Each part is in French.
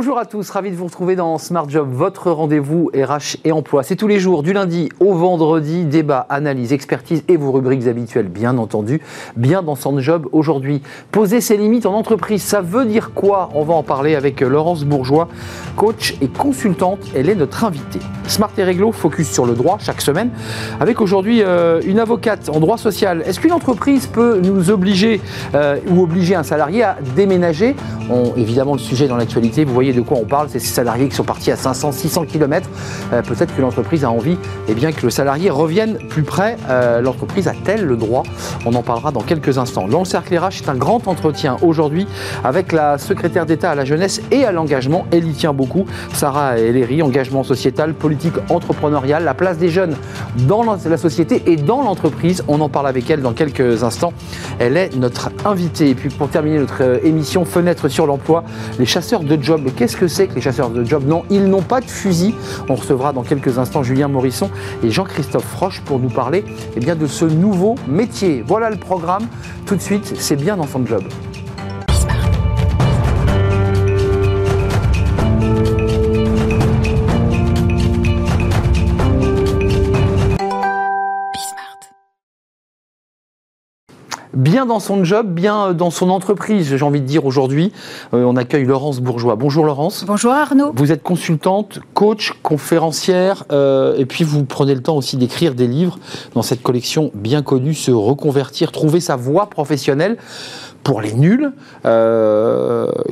Bonjour à tous, ravi de vous retrouver dans Smart Job, votre rendez-vous RH et emploi. C'est tous les jours, du lundi au vendredi, débat, analyse, expertise et vos rubriques habituelles, bien entendu. Bien dans Smart Job aujourd'hui. Poser ses limites en entreprise, ça veut dire quoi? On va en parler avec Laurence Bourgeois, coach et consultante. Elle est notre invitée. Smart et Réglo, focus sur le droit chaque semaine, avec aujourd'hui euh, une avocate en droit social. Est-ce qu'une entreprise peut nous obliger euh, ou obliger un salarié à déménager? Évidemment, le sujet dans l'actualité, vous voyez de quoi on parle, c'est ces salariés qui sont partis à 500, 600 km. Peut-être que l'entreprise a envie eh bien, que le salarié revienne plus près. Euh, l'entreprise a-t-elle le droit? On en parlera dans quelques instants. Dans le cercle RH, c'est un grand entretien aujourd'hui avec la secrétaire d'État à la jeunesse et à l'engagement. Elle y tient beaucoup. Sarah Ellery, engagement sociétal, politique entrepreneuriale, la place des jeunes dans la société et dans l'entreprise. On en parle avec elle dans quelques instants. Elle est notre invitée. Et puis pour terminer notre euh, émission Fenêtre sur l'emploi, les chasseurs de jobs Qu'est-ce que c'est que les chasseurs de job Non, ils n'ont pas de fusil. On recevra dans quelques instants Julien Morisson et Jean-Christophe Froche pour nous parler eh bien, de ce nouveau métier. Voilà le programme. Tout de suite, c'est bien dans son job. Bien dans son job, bien euh, dans son entreprise, j'ai envie de dire aujourd'hui. Euh, on accueille Laurence Bourgeois. Bonjour Laurence. Bonjour Arnaud. Vous êtes consultante, coach, conférencière, euh, et puis vous prenez le temps aussi d'écrire des livres dans cette collection bien connue, Se reconvertir, trouver sa voie professionnelle pour les nuls.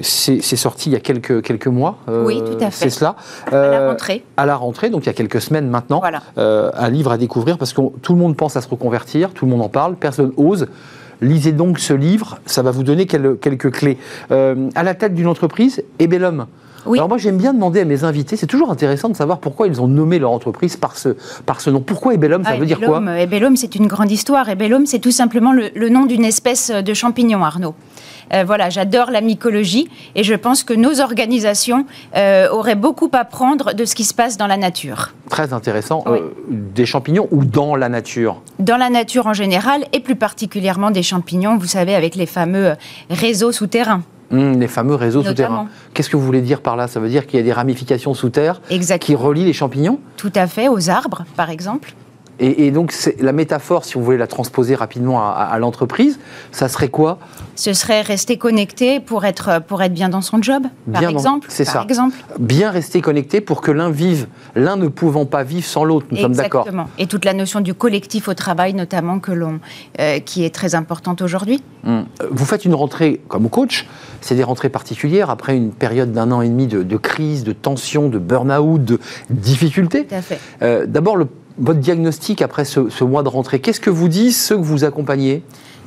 c'est sorti il y a quelques, quelques mois. oui, tout à fait. C'est cela. à la rentrée. À la rentrée, donc il y a quelques semaines maintenant. Voilà. un livre à découvrir parce que tout le monde pense à se reconvertir, tout le monde en parle, personne ose. Lisez donc ce livre, ça va vous donner quelques clés. Euh, à la tête d'une entreprise, Ebellum. Oui. Alors moi j'aime bien demander à mes invités, c'est toujours intéressant de savoir pourquoi ils ont nommé leur entreprise par ce, par ce nom. Pourquoi Ebellum, ça ah, veut dire quoi Ebellum, c'est une grande histoire. Ebellum, c'est tout simplement le nom d'une espèce de champignon, Arnaud. Euh, voilà, j'adore la mycologie et je pense que nos organisations euh, auraient beaucoup à prendre de ce qui se passe dans la nature. Très intéressant. Euh, des champignons ou dans la nature Dans la nature en général et plus particulièrement des champignons, vous savez, avec les fameux réseaux souterrains. Hum, les fameux réseaux souterrains. Qu'est-ce que vous voulez dire par là? Ça veut dire qu'il y a des ramifications sous terre qui relient les champignons? Tout à fait, aux arbres, par exemple. Et, donc, la métaphore, si vous voulez la transposer rapidement à, l'entreprise, ça serait quoi? Ce serait rester connecté pour être, pour être bien dans son job, par exemple. C'est ça. Exemple. Bien rester connecté pour que l'un vive, l'un ne pouvant pas vivre sans l'autre. Nous sommes d'accord. Exactement. Et toute la notion du collectif au travail, notamment, que l'on, euh, qui est très importante aujourd'hui. Hum. Vous faites une rentrée comme coach, c'est des rentrées particulières après une période d'un an et demi de, crise, de tension, de burn-out, de difficultés. Tout à fait. Euh, d'abord, le votre diagnostic après ce, mois de rentrée, qu'est-ce que vous disent ceux que vous accompagnez?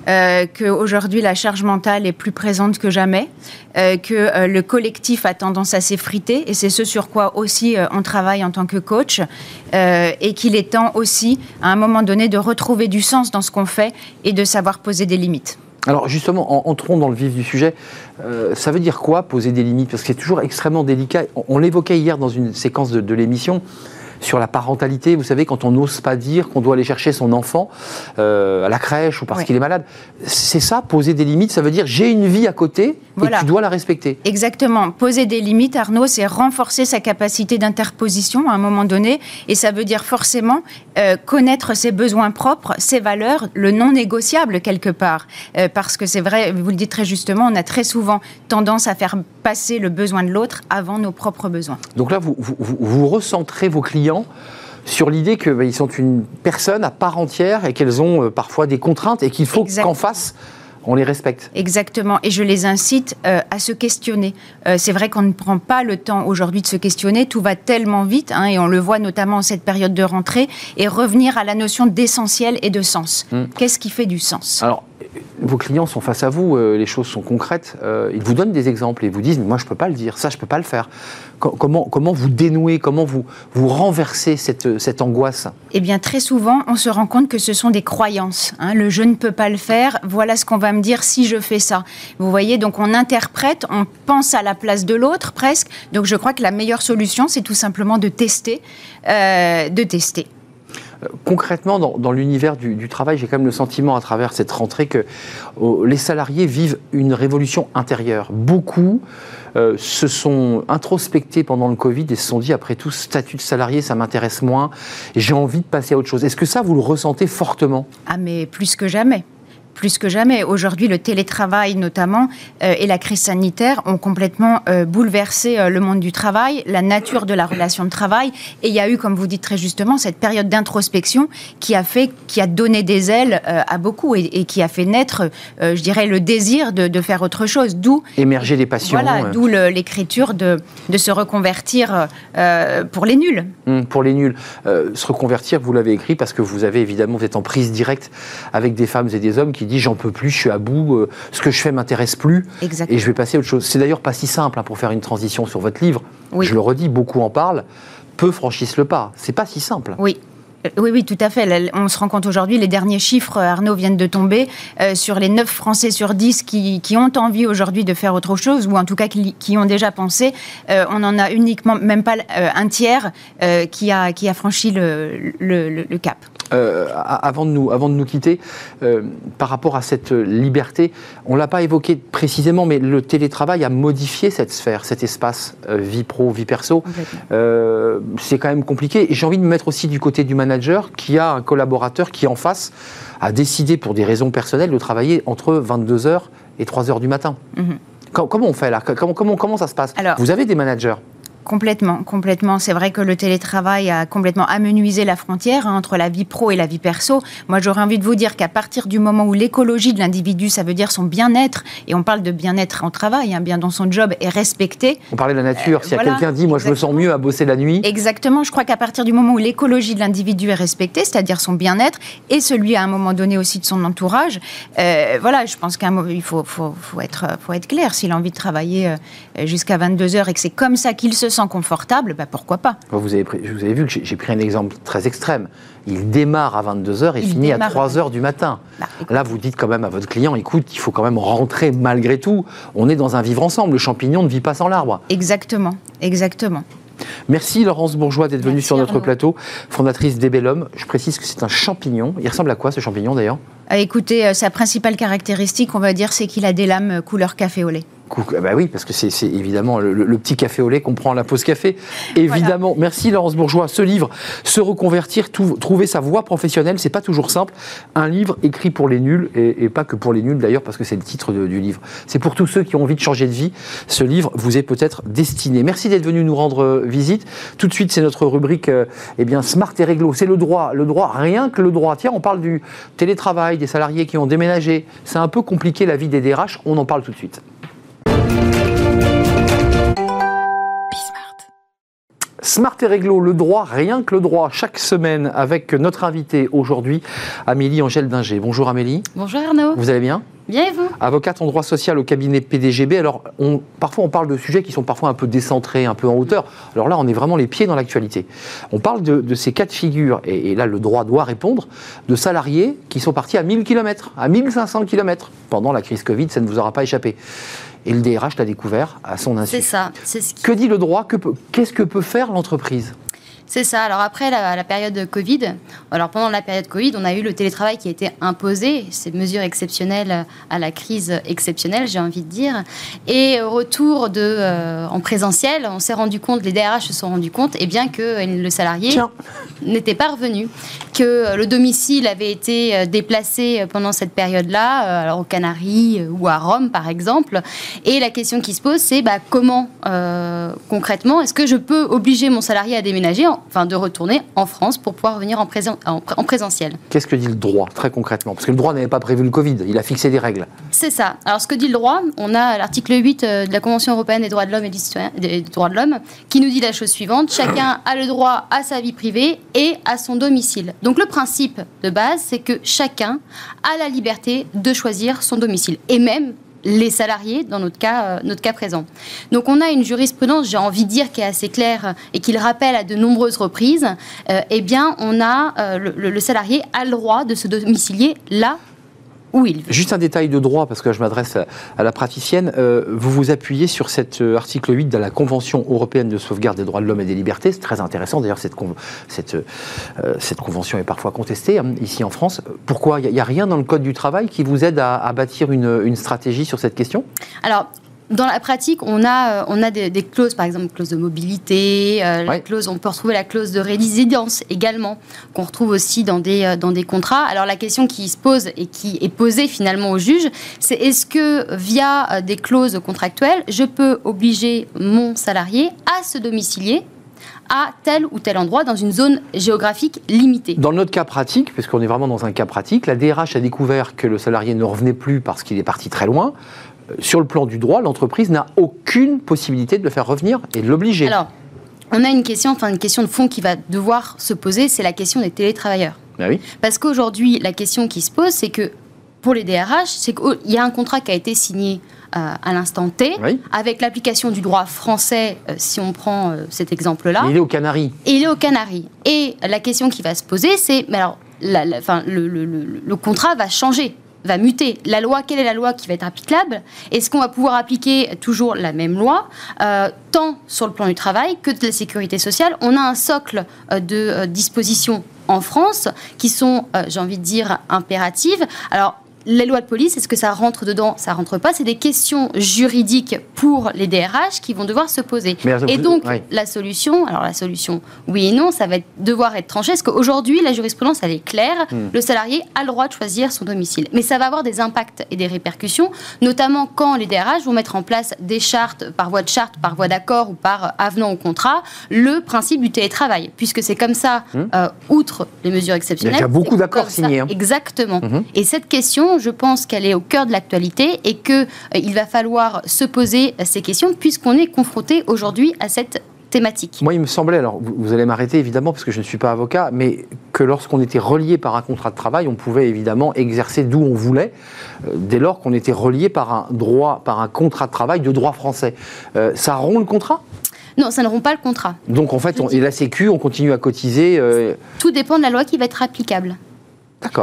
Euh, qu'aujourd'hui la charge mentale est plus présente que jamais, euh, que euh, le collectif a tendance à s'effriter, et c'est ce sur quoi aussi euh, on travaille en tant que coach, et qu'il est temps aussi, à un moment donné, de retrouver du sens dans ce qu'on fait et de savoir poser des limites. Alors justement, entrons dans le vif du sujet. ça veut dire quoi poser des limites? Parce que c'est toujours extrêmement délicat. On, l'évoquait hier dans une séquence de l'émission sur la parentalité. Vous savez, quand on n'ose pas dire qu'on doit aller chercher son enfant euh, à la crèche ou parce qu'il est malade. C'est ça, poser des limites, ça veut dire j'ai une vie à côté et tu dois la respecter. Exactement. Poser des limites, Arnaud, c'est renforcer sa capacité d'interposition à un moment donné. Et ça veut dire forcément euh, connaître ses besoins propres, ses valeurs, le non négociable quelque part. Euh, parce que c'est vrai, vous le dites très justement, on a très souvent tendance à faire passer le besoin de l'autre avant nos propres besoins. Donc là, vous, vous, vous recentrez vos clients sur l'idée qu'ils bah, sont une personne à part entière et qu'elles ont euh, parfois des contraintes et qu'il faut qu'en face, on les respecte. Exactement. Et je les incite euh, à se questionner. Euh, c'est vrai qu'on ne prend pas le temps aujourd'hui de se questionner. Tout va tellement vite, hein, et on le voit notamment en cette période de rentrée, et revenir à la notion d'essentiel et de sens. Hmm. Qu'est-ce qui fait du sens? Alors, vos clients sont face à vous, les choses sont concrètes. ils vous donnent des exemples et vous disent, moi je ne peux pas le dire, ça je ne peux pas le faire comment, comment vous dénouez, comment vous, vous renversez cette, cette angoisse? Eh bien, très souvent, on se rend compte que ce sont des croyances. Hein. Le je ne peux pas le faire, voilà ce qu'on va me dire si je fais ça. Vous voyez, donc on interprète, on pense à la place de l'autre presque. Donc je crois que la meilleure solution, c'est tout simplement de tester, euh, de tester. Concrètement, dans, l'univers du, travail, j'ai quand même le sentiment à travers cette rentrée que oh, les salariés vivent une révolution intérieure. Beaucoup euh, se sont introspectés pendant le Covid et se sont dit, après tout, statut de salarié, ça m'intéresse moins, j'ai envie de passer à autre chose. Est-ce que ça, vous le ressentez fortement? Ah, mais plus que jamais plus que jamais. Aujourd'hui, le télétravail notamment euh, et la crise sanitaire ont complètement euh, bouleversé euh, le monde du travail, la nature de la relation de travail. Et il y a eu, comme vous dites très justement, cette période d'introspection qui a fait, qui a donné des ailes à beaucoup et, qui a fait naître, je dirais, le désir de, faire autre chose. D'où émerger des passions. Voilà, d'où l'écriture de, de, se reconvertir pour les nuls. Hum, pour les nuls, se reconvertir, vous l'avez écrit parce que vous avez évidemment, vous êtes en prise directe avec des femmes et des hommes qui dit j'en peux plus, je suis à bout, euh, ce que je fais m'intéresse plus et je vais passer à autre chose. C'est d'ailleurs pas si simple hein, pour faire une transition sur votre livre. Je le redis, beaucoup en parlent, peu franchissent le pas. C'est pas si simple. Oui, oui, oui, tout à fait. On se rend compte aujourd'hui, les derniers chiffres, Arnaud, viennent de tomber, euh, sur les 9 Français sur 10 qui, ont envie aujourd'hui de faire autre chose, ou en tout cas qui, ont déjà pensé, euh, on en a uniquement, même pas un tiers, qui, a, qui a franchi le cap. Euh, avant, de nous, avant de nous quitter, euh, par rapport à cette liberté, on ne l'a pas évoqué précisément, mais le télétravail a modifié cette sphère, cet espace euh, vie pro, vie perso. c'est quand même compliqué. J'ai envie de me mettre aussi du côté du manager qui a un collaborateur qui, en face, a décidé pour des raisons personnelles de travailler entre 22h et 3h du matin. Mhm. Comment on fait là? Comment, comment, comment ça se passe? Vous avez des managers? Complètement, complètement. C'est vrai que le télétravail a complètement amenuisé la frontière hein, entre la vie pro et la vie perso. Moi, j'aurais envie de vous dire qu'à partir du moment où l'écologie de l'individu, ça veut dire son bien-être, et on parle de bien-être en travail, hein, bien dans son job, est respecté. On parlait de la nature. Euh, si quelqu'un dit, moi, je me sens mieux à bosser la nuit. Exactement. Je crois qu'à partir du moment où l'écologie de l'individu est respectée, c'est-à-dire son bien-être et celui à un moment donné aussi de son entourage, euh, voilà, je pense qu'il faut, faut, faut, être, faut être clair. S'il a envie de travailler euh, jusqu'à 22 heures et que c'est comme ça qu'il se sent confortable, bah pourquoi pas vous avez, vous avez vu que j'ai pris un exemple très extrême. Il démarre à 22h et finit à 3h du matin. Bah, Là, vous dites quand même à votre client, écoute, il faut quand même rentrer malgré tout. On est dans un vivre ensemble. Le champignon ne vit pas sans l'arbre. Exactement, exactement. Merci Laurence Bourgeois d'être venue sur notre plateau, fondatrice d'Ebellum. Je précise que c'est un champignon. Il ressemble à quoi ce champignon d'ailleurs? Euh, Écoutez, euh, sa principale caractéristique, on va dire, c'est qu'il a des lames couleur café au lait. Bah oui, parce que c'est évidemment le, petit café au lait qu'on prend à la pause café. Évidemment. Merci Laurence Bourgeois. Ce livre, Se reconvertir, trouver sa voie professionnelle, c'est pas toujours simple. Un livre écrit pour les nuls, et, pas que pour les nuls d'ailleurs, parce que c'est le titre du livre. C'est pour tous ceux qui ont envie de changer de vie. Ce livre vous est peut-être destiné. Merci d'être venu nous rendre euh, visite. Tout de suite, c'est notre rubrique euh, eh bien, Smart et Réglo. C'est le droit. Le droit, rien que le droit. Tiens, on parle du télétravail, des salariés qui ont déménagé. C'est un peu compliqué la vie des DRH. On en parle tout de suite. Smart et Réglo, le droit, rien que le droit, chaque semaine avec notre invité aujourd'hui, Amélie Angèle Dinger. Bonjour Amélie. Bonjour Arnaud. Vous allez bien? Bien et vous? Avocate en droit social au cabinet PDGB. Alors, on, parfois on parle de sujets qui sont parfois un peu décentrés, un peu en hauteur. Alors là, on est vraiment les pieds dans l'actualité. On parle de, ces cas de figure, et, et, là, le droit doit répondre, de salariés qui sont partis à 1000 km, à 1500 km. Pendant la crise Covid, ça ne vous aura pas échappé et le DRH l'a découvert à son insu. C'est ça. Que dit le droit? Qu'est-ce que peut faire l'entreprise? C'est ça. Alors après la, période Covid, alors pendant la période Covid, on a eu le télétravail qui a été imposé, ces mesures exceptionnelles à la crise exceptionnelle, j'ai envie de dire. Et retour de, euh, en présentiel, on s'est rendu compte, les DRH se sont rendus compte, et eh bien que le salarié n'était pas revenu, que le domicile avait été euh, déplacé pendant cette période-là, euh, alors aux Canaries ou à Rome par exemple. Et la question qui se pose, c'est bah, comment concrètement est-ce que je peux obliger mon salarié à déménager enfin de retourner en France pour pouvoir revenir en, en, présentiel. Qu'est-ce que dit le droit, très concrètement? Parce que le droit n'avait pas prévu le Covid, il a fixé des règles. C'est ça. Alors ce que dit le droit, on a l'article 8 euh, de la Convention européenne des droits de l'homme et des droits de l'homme qui nous dit la chose suivante, chacun a le droit à sa vie privée et à son domicile. Donc le principe de base, c'est que chacun a la liberté de choisir son domicile. Et même les salariés dans notre cas, euh, notre cas présent. Donc on a une jurisprudence, j'ai envie de dire, qui est assez claire et qui le rappelle à de nombreuses reprises. Euh, eh bien, on a euh, le, salarié a le droit de se domicilier là où il veut. Juste un détail de droit, parce que je m'adresse à, la praticienne. Euh, vous vous appuyez sur cet euh, article 8 de la Convention européenne de sauvegarde des droits de l'homme et des libertés. C'est très intéressant. D'ailleurs, cette, cette, euh, cette, convention est parfois contestée hein, ici en France. Pourquoi? Il n'y a, rien dans le Code du travail qui vous aide à, à bâtir une, une stratégie sur cette question? Alors, dans la pratique, on a, euh, on a des, clauses, par exemple, clause de mobilité, euh, clause, on peut retrouver la clause de résidence également, qu'on retrouve aussi dans des, euh, dans des contrats. Alors la question qui se pose et qui est posée finalement au juge, c'est est-ce que via des clauses contractuelles, je peux obliger mon salarié à se domicilier à tel ou tel endroit dans une zone géographique limitée? Dans notre cas pratique, puisqu'on est vraiment dans un cas pratique, la DRH a découvert que le salarié ne revenait plus parce qu'il est parti très loin sur le plan du droit, l'entreprise n'a aucune possibilité de le faire revenir et de l'obliger. Alors, on a une question, enfin une question de fond qui va devoir se poser, c'est la question des télétravailleurs. Ah oui. Parce qu'aujourd'hui, la question qui se pose, c'est que pour les DRH, c'est qu'il y a un contrat qui a été signé euh, à l'instant T, avec l'application du droit français, euh, si on prend euh, cet exemple-là. Il est au Canaries. Et il est au Canaries. Et la question qui va se poser, c'est, mais alors, la, le, le, contrat va changer va muter. La loi, quelle est la loi qui va être applicable? Est-ce qu'on va pouvoir appliquer toujours la même loi, euh, tant sur le plan du travail que de la sécurité sociale? On a un socle euh, de euh, dispositions en France qui sont, j'ai envie de dire, impératives. Alors, les lois de police, est-ce que ça rentre dedans Ça rentre pas? C'est des questions juridiques pour les DRH qui vont devoir se poser. et donc, la solution, alors la solution, oui et non, ça va devoir être tranché. Parce qu'aujourd'hui, la jurisprudence, elle est claire? Hmm. Le salarié a le droit de choisir son domicile. Mais ça va avoir des impacts et des répercussions, notamment quand les DRH vont mettre en place des chartes, par voie de charte, par voie d'accord ou par avenant au contrat, le principe du télétravail. Puisque c'est comme ça, hmm. euh, outre les mesures exceptionnelles. Il y a beaucoup d'accords signés. Hein. Exactement. Hmm. Et cette question, je pense qu'elle est au cœur de l'actualité et qu'il euh, va falloir se poser ces questions puisqu'on est confronté aujourd'hui à cette thématique. Moi, il me semblait, alors vous, allez m'arrêter évidemment parce que je ne suis pas avocat, mais que lorsqu'on était relié par un contrat de travail, on pouvait évidemment exercer d'où on voulait, euh, dès lors qu'on était relié par un droit, par un contrat de travail de droit français. Euh, ça rompt le contrat? Non, ça ne rompt pas le contrat. Donc en fait, on, et la Sécu, on continue à cotiser. Tout dépend de la loi qui va être applicable.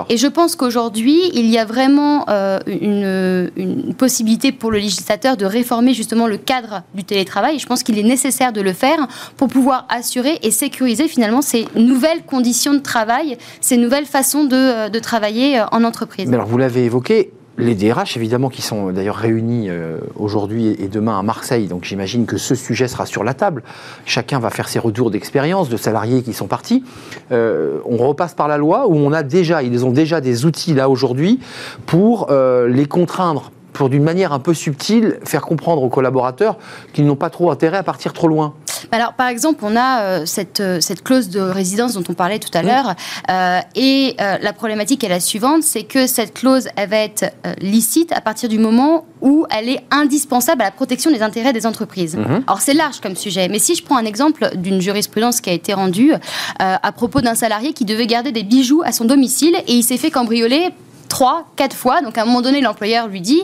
Et je pense qu'aujourd'hui, il y a vraiment euh, une, possibilité pour le législateur de réformer justement le cadre du télétravail. Et je pense qu'il est nécessaire de le faire pour pouvoir assurer et sécuriser finalement ces nouvelles conditions de travail, ces nouvelles façons de, euh, de travailler euh, en entreprise. Mais alors, vous l'avez évoqué, les DRH, évidemment, qui sont d'ailleurs réunis euh, aujourd'hui et demain à Marseille, donc j'imagine que ce sujet sera sur la table. Chacun va faire ses retours d'expérience de salariés qui sont partis. Euh, on repasse par la loi où on a déjà, ils ont déjà des outils là aujourd'hui pour euh, les contraindre pour d'une manière un peu subtile faire comprendre aux collaborateurs qu'ils n'ont pas trop intérêt à partir trop loin. Alors, par exemple, on a euh, cette, euh, cette, clause de résidence dont on parlait tout à l'heure, euh, et la problématique est la suivante, c'est que cette clause, elle va être licite à partir du moment où elle est indispensable à la protection des intérêts des entreprises. Mhm. Alors, c'est large comme sujet, mais si je prends un exemple d'une jurisprudence qui a été rendue à propos d'un salarié qui devait garder des bijoux à son domicile et il s'est fait cambrioler trois, quatre fois. Donc à un moment donné, l'employeur lui dit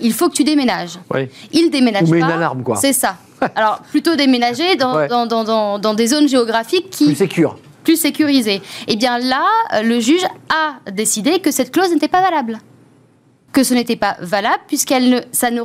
il faut que tu déménages. Il déménage Ou met une alarme, quoi. C'est ça. Alors, plutôt déménager dans, dans, des zones géographiques qui... Plus sécures plus sécurisées. Et eh bien là, le juge a décidé que cette clause n'était pas valable que ce n'était pas valable puisqu'elle ne, ça ne,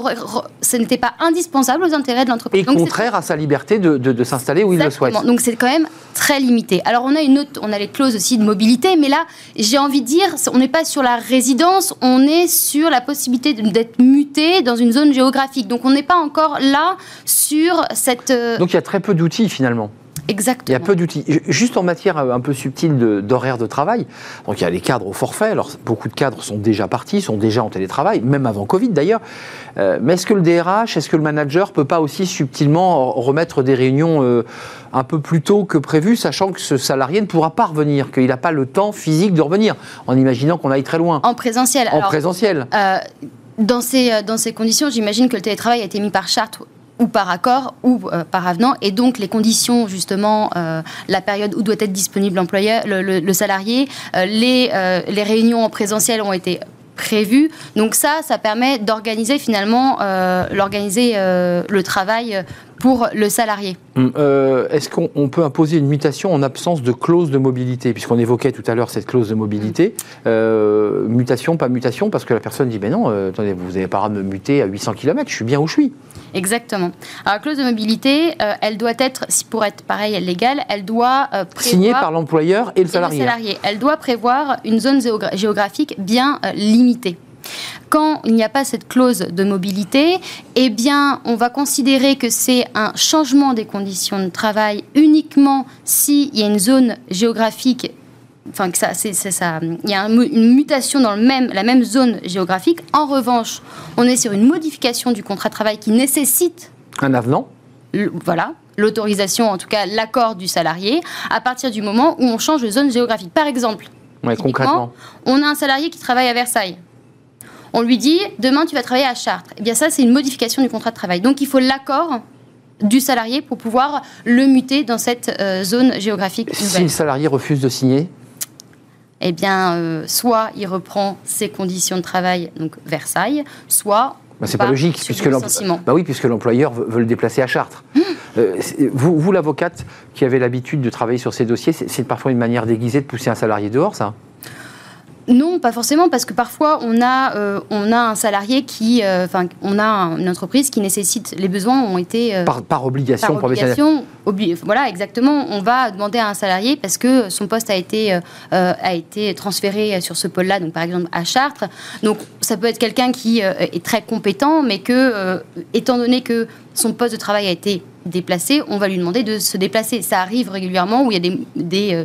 ce n'était pas indispensable aux intérêts de l'entreprise. Et contraire à sa liberté de, de, s'installer où il le souhaite. Donc c'est quand même très limité. Alors on a une autre, on a les clauses aussi de mobilité, mais là j'ai envie de dire, on n'est pas sur la résidence, on est sur la possibilité d'être muté dans une zone géographique. Donc on n'est pas encore là sur cette. Euh, Donc il y a très peu d'outils finalement. Exactement. Il y a peu d'outils. Juste en matière un peu subtile d'horaire de, travail, donc il y a les cadres au forfait. Alors beaucoup de cadres sont déjà partis, sont déjà en télétravail, même avant Covid d'ailleurs. Euh, mais est-ce que le DRH, est-ce que le manager peut pas aussi subtilement remettre des réunions euh, un peu plus tôt que prévu, sachant que ce salarié ne pourra pas revenir, qu'il n'a pas le temps physique de revenir, en imaginant qu'on aille très loin? En présentiel. En présentiel. Euh, dans ces, dans ces conditions, j'imagine que le télétravail a été mis par charte ou par accord ou euh, par avenant. Et donc, les conditions, justement, euh, la période où doit être disponible le, salarié, euh, les, les réunions en présentiel ont été prévues. Donc ça, ça permet d'organiser finalement le travail pour le salarié. Hum, euh, est-ce qu'on peut imposer une mutation en absence de clause de mobilité? Puisqu'on évoquait tout à l'heure cette clause de mobilité. Euh, mutation, pas mutation, parce que la personne dit, mais non, euh, attendez, vous n'avez pas à me muter à 800 km, je suis bien où je suis. Exactement. Alors, la clause de mobilité, elle doit être, pour être pareil, légale, elle doit prévoir... Signée par l'employeur et le salarié. le salarié. Elle doit prévoir une zone géographique bien limitée. Quand il n'y a pas cette clause de mobilité, eh bien, on va considérer que c'est un changement des conditions de travail uniquement s'il y a une zone géographique enfin que ça, c'est, ça, il y a une mutation dans le même, la même zone géographique. En revanche, on est sur une modification du contrat de travail qui nécessite un avenant. voilà, l'autorisation, en tout cas l'accord du salarié, à partir du moment où on change de zone géographique. Par exemple, concrètement, on a un salarié qui travaille à Versailles on lui dit demain tu vas travailler à Chartres. Eh bien ça c'est une modification du contrat de travail. Donc il faut l'accord du salarié pour pouvoir le muter dans cette euh, zone géographique nouvelle. Si le salarié refuse de signer eh bien, euh, soit il reprend ses conditions de travail, donc Versailles, soit bah, c'est pas logique, puisque bah oui, puisque l'employeur veut, le déplacer à Chartres. Mmh. Euh, vous, vous l'avocate qui avez l'habitude de travailler sur ces dossiers, c'est parfois une manière déguisée de pousser un salarié dehors, ça non, pas forcément, parce que parfois on a, euh, on a un salarié qui, euh, enfin, on a une entreprise qui nécessite, les besoins ont été euh, par, obligation, par obligation, voilà, exactement. On va demander à un salarié parce que son poste a été a été transféré sur ce pôle-là, donc par exemple à Chartres. Donc ça peut être quelqu'un qui est très compétent, mais que, étant donné que son poste de travail a été déplacé, on va lui demander de se déplacer. Ça arrive régulièrement où il y a des, des euh,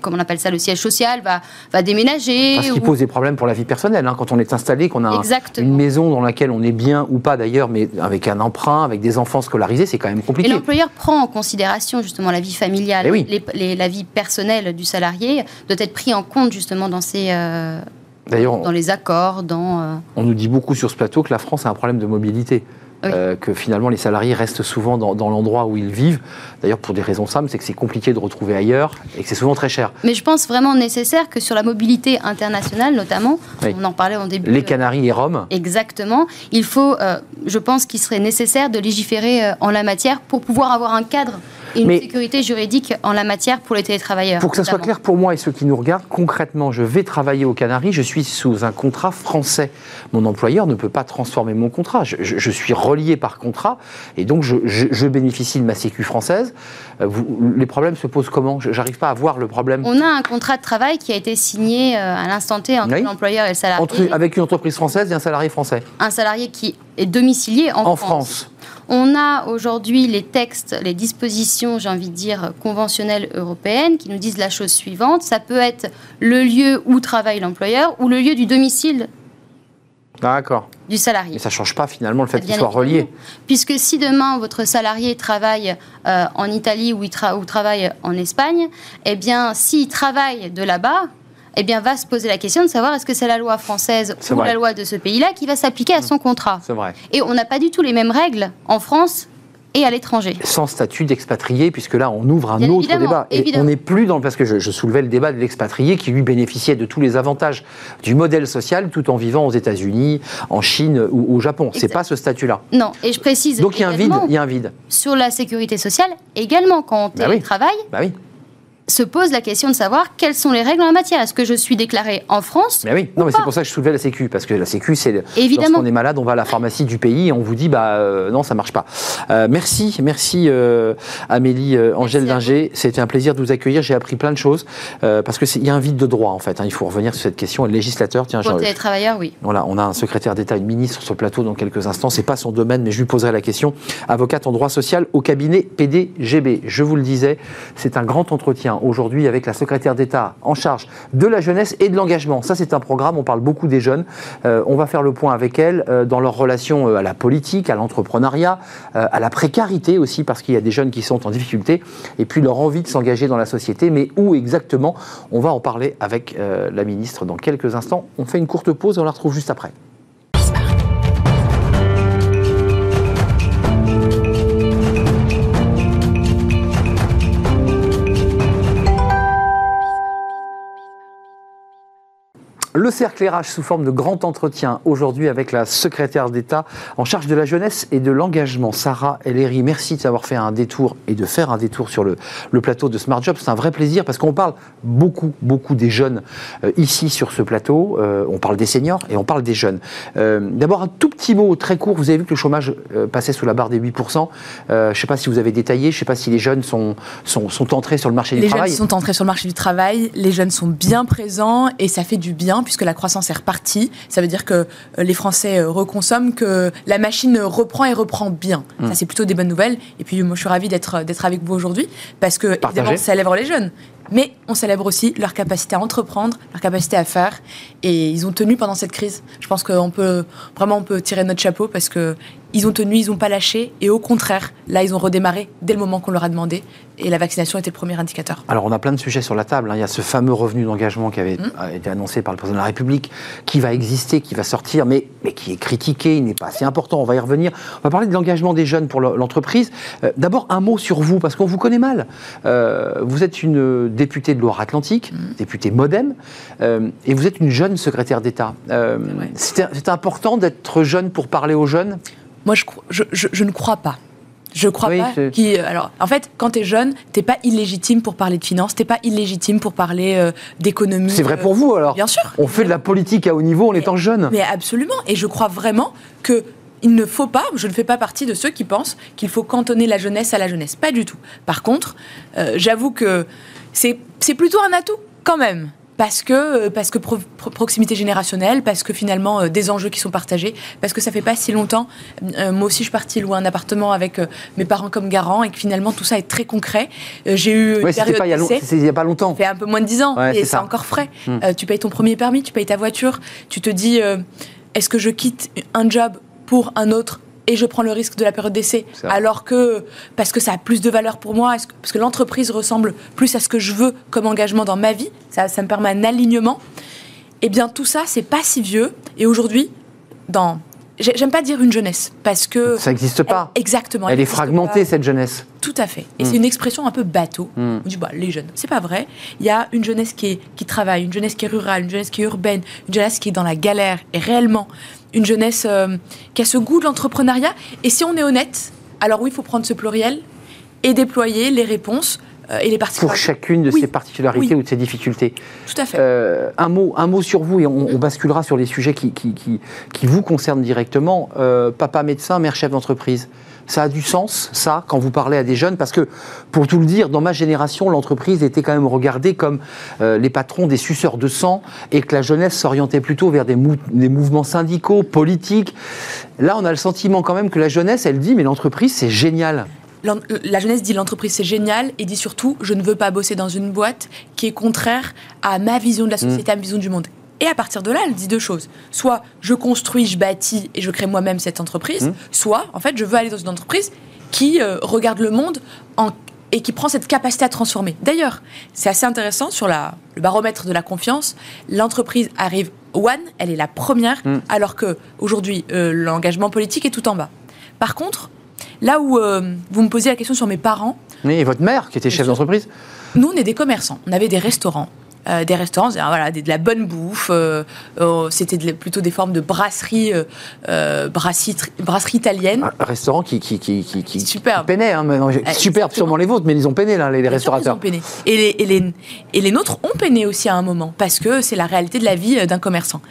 comment on appelle ça, le siège social va, va déménager. Parce qu'il pose des problèmes pour la vie personnelle. Hein, quand on est installé, qu'on a une maison dans laquelle on est bien ou pas d'ailleurs, mais avec un emprunt, avec des enfants scolarisés, c'est quand même compliqué. Et l'employeur prend en considération justement la vie familiale, eh la vie personnelle du salarié doit être pris en compte justement dans ces... Euh, dans les accords, dans... Euh, on nous dit beaucoup sur ce plateau que la France a un problème de mobilité. Euh, que finalement les salariés restent souvent dans, l'endroit où ils vivent. D'ailleurs, pour des raisons simples, c'est que c'est compliqué de retrouver ailleurs et que c'est souvent très cher. Mais je pense vraiment nécessaire que sur la mobilité internationale, notamment, on en parlait en début. Les Canaries et Rome. Exactement. Il faut, euh, je pense qu'il serait nécessaire de légiférer euh, en la matière pour pouvoir avoir un cadre et une sécurité juridique en la matière pour les télétravailleurs. Pour que ça soit clair pour moi et ceux qui nous regardent, concrètement, je vais travailler aux Canaries, je suis sous un contrat français. Mon employeur ne peut pas transformer mon contrat. Je, suis relié par contrat et donc je, bénéficie de ma sécu française. Euh, les problèmes se posent comment? J'arrive pas à voir le problème. On a un contrat de travail qui a été signé euh, à l'instant T entre l'employeur et le salarié. avec une entreprise française et un salarié français. Un salarié qui est domicilié en, France. On a aujourd'hui les textes, les dispositions, j'ai envie de dire, conventionnelles européennes qui nous disent la chose suivante. Ça peut être le lieu où travaille l'employeur ou le lieu du domicile D'accord. Du salarié. Mais ça ne change pas finalement le fait qu'il soit relié. Puisque si demain votre salarié travaille euh, en Italie ou, il ou travaille en Espagne, eh bien s'il travaille de là-bas, eh bien, va se poser la question de savoir est-ce que c'est la loi française ou la loi de ce pays-là qui va s'appliquer à son contrat. C'est vrai. Et on n'a pas du tout les mêmes règles en France et à l'étranger. Sans statut d'expatrié, puisque là, on ouvre un autre débat. Et on n'est plus dans. Parce que je, soulevais le débat de l'expatrié qui, lui, bénéficiait de tous les avantages du modèle social tout en vivant aux États-Unis, en Chine ou au Japon. C'est pas ce statut-là. Non, et je précise. Donc il y a un vide. Il y a un vide. Sur la sécurité sociale, également, quand on bah travaille. Bah oui se pose la question de savoir quelles sont les règles en la matière. Est-ce que je suis déclaré en France Mais oui, non, mais c'est pour ça que je soulevais la Sécu, parce que la Sécu, c'est lorsqu'on est malade, on va à la pharmacie du pays et on vous dit, bah euh, non, ça marche pas. Euh, merci, merci euh, Amélie Angèle Dinger. C'était un plaisir de vous accueillir. J'ai appris plein de choses parce que il y a un vide de droit en fait. Hein. il faut revenir sur cette question. le législateur, tiens, pour les travailleurs, oui. Voilà, on a un secrétaire d'État, une ministre sur ce plateau dans quelques instants. C'est pas son domaine, mais je lui poserai la question. Avocate en droit social au cabinet PDGB. Je vous le disais, c'est un grand entretien aujourd'hui avec la secrétaire d'État en charge de la jeunesse et de l'engagement. Ça, c'est un programme, on parle beaucoup des jeunes. Euh, on va faire le point avec elle euh, dans leur relation euh, à la politique, à l'entrepreneuriat, à la précarité aussi, parce qu'il y a des jeunes qui sont en difficulté, et puis leur envie de s'engager dans la société. Mais où exactement? On va en parler avec la ministre dans quelques instants. On fait une courte pause et on la retrouve juste après. Le cercle RH sous forme de grand entretien aujourd'hui avec la secrétaire d'État en charge de la jeunesse et de l'engagement, Sarah Ellery. Merci d'avoir fait un détour et de faire un détour sur le, plateau de Smart Job. C'est un vrai plaisir parce qu'on parle beaucoup, beaucoup des jeunes euh, ici sur ce plateau. Euh, on parle des seniors et on parle des jeunes. Euh, d'abord, un tout petit mot très court. Vous avez vu que le chômage passait sous la barre des 8%. je ne sais pas si vous avez détaillé, je ne sais pas si les jeunes sont, sont, sont entrés sur le marché du travail. Les jeunes sont entrés sur le marché du travail, les jeunes sont bien présents et ça fait du bien puisque la croissance est repartie. Ça veut dire que euh, les Français euh, reconsomment, que la machine reprend et reprend bien. Ça, mm. c'est plutôt des bonnes nouvelles. Et puis, moi, je suis ravie d'être avec vous aujourd'hui parce que, évidemment, ça lève les jeunes mais on célèbre aussi leur capacité à entreprendre, leur capacité à faire, et ils ont tenu pendant cette crise. Je pense qu'on peut vraiment on peut tirer notre chapeau parce que ils ont tenu, ils n'ont pas lâché, et au contraire, là, ils ont redémarré dès le moment qu'on leur a demandé, et la vaccination était le premier indicateur. Alors, on a plein de sujets sur la table. Hein. Il y a ce fameux revenu d'engagement qui avait mmh. été annoncé par le président de la République, qui va exister, qui va sortir, mais, mais qui est critiqué, il n'est pas assez important. On va y revenir. On va parler de l'engagement des jeunes pour l'entreprise. Euh, d'abord, un mot sur vous, parce qu'on vous connaît mal. Euh, vous êtes une députée de Loire-Atlantique, mmh. députée Modem, euh, et vous êtes une jeune secrétaire d'État. C'est important d'être jeune pour parler aux jeunes? Moi, je, je, ne crois pas. Je crois pas qui. Alors, en fait, quand tu es jeune, t'es pas illégitime pour parler de finances, t'es pas illégitime pour parler euh, d'économie. C'est vrai pour vous alors. Bien sûr. On fait de la politique à haut niveau en étant jeune. Mais absolument. Et je crois vraiment que il ne faut pas, je ne fais pas partie de ceux qui pensent qu'il faut cantonner la jeunesse à la jeunesse. Pas du tout. Par contre, euh, j'avoue que c'est plutôt un atout quand même parce que, euh, parce que proximité générationnelle, parce que finalement euh, des enjeux qui sont partagés, parce que ça fait pas si longtemps. Euh, moi aussi, je suis partie louer un appartement avec mes parents comme garant et que finalement tout ça est très concret. J'ai eu une pas, il, y a pas longtemps. Ça fait un peu moins de 10 ans et c'est encore frais. Hmm. tu payes ton premier permis, tu payes ta voiture, tu te dis est-ce que je quitte un job pour un autre et je prends le risque de la période d'essai. Alors que, parce que ça a plus de valeur pour moi, parce que l'entreprise ressemble plus à ce que je veux comme engagement dans ma vie, ça, ça me permet un alignement. Eh bien, tout ça, c'est pas si vieux. Et aujourd'hui, dans J'aime pas dire une jeunesse parce que ça n'existe pas. exactement. Elle, est fragmentée cette jeunesse. Tout à fait. Et hmm. c'est une expression un peu bateau. Hmm. On dit bah les jeunes. C'est pas vrai. Il y a une jeunesse qui est qui travaille, une jeunesse qui est rurale, une jeunesse qui est urbaine, une jeunesse qui est dans la galère et réellement une jeunesse euh, qui a ce goût de l'entrepreneuriat. Et si on est honnête, alors oui, il faut prendre ce pluriel et déployer les réponses euh, et les Pour chacune de ces particularités ou de ces difficultés. Tout à fait. Euh, un, mot, un mot sur vous et on, basculera sur les sujets qui, qui, qui, qui vous concernent directement. papa médecin, mère chef d'entreprise. Ça a du sens, ça, quand vous parlez à des jeunes, parce que, pour tout le dire, dans ma génération, l'entreprise était quand même regardée comme euh, les patrons des suceurs de sang et que la jeunesse s'orientait plutôt vers des, mouvements syndicaux, politiques. Là, on a le sentiment quand même que la jeunesse, elle dit, mais l'entreprise, c'est génial. La jeunesse dit l'entreprise c'est génial et dit surtout je ne veux pas bosser dans une boîte qui est contraire à ma vision de la société, à ma vision du monde. Et à partir de là, elle dit deux choses. Soit je construis, je bâtis et je crée moi-même cette entreprise, mmh. soit en fait je veux aller dans une entreprise qui euh, regarde le monde et qui prend cette capacité à transformer. D'ailleurs, c'est assez intéressant sur la, le baromètre de la confiance. L'entreprise arrive one, elle est la première, mmh. alors que aujourd'hui euh, l'engagement politique est tout en bas. Par contre, là où euh, vous me posez la question sur mes parents. Oui, et votre mère qui était chef d'entreprise. Nous, on est des commerçants. On avait des restaurants. Euh, des restaurants, voilà, de la bonne bouffe. Euh, euh, c'était plutôt des formes de brasserie, brasserie, brasserie italienne. Un restaurant qui, qui, qui, qui, super. peinait, hein, sûrement les vôtres, mais ils ont peiné là, les, restaurateurs. Ils ont peiné. Et, les, et, les, et les nôtres ont peiné aussi à un moment, parce que c'est la réalité de la vie d'un commerçant.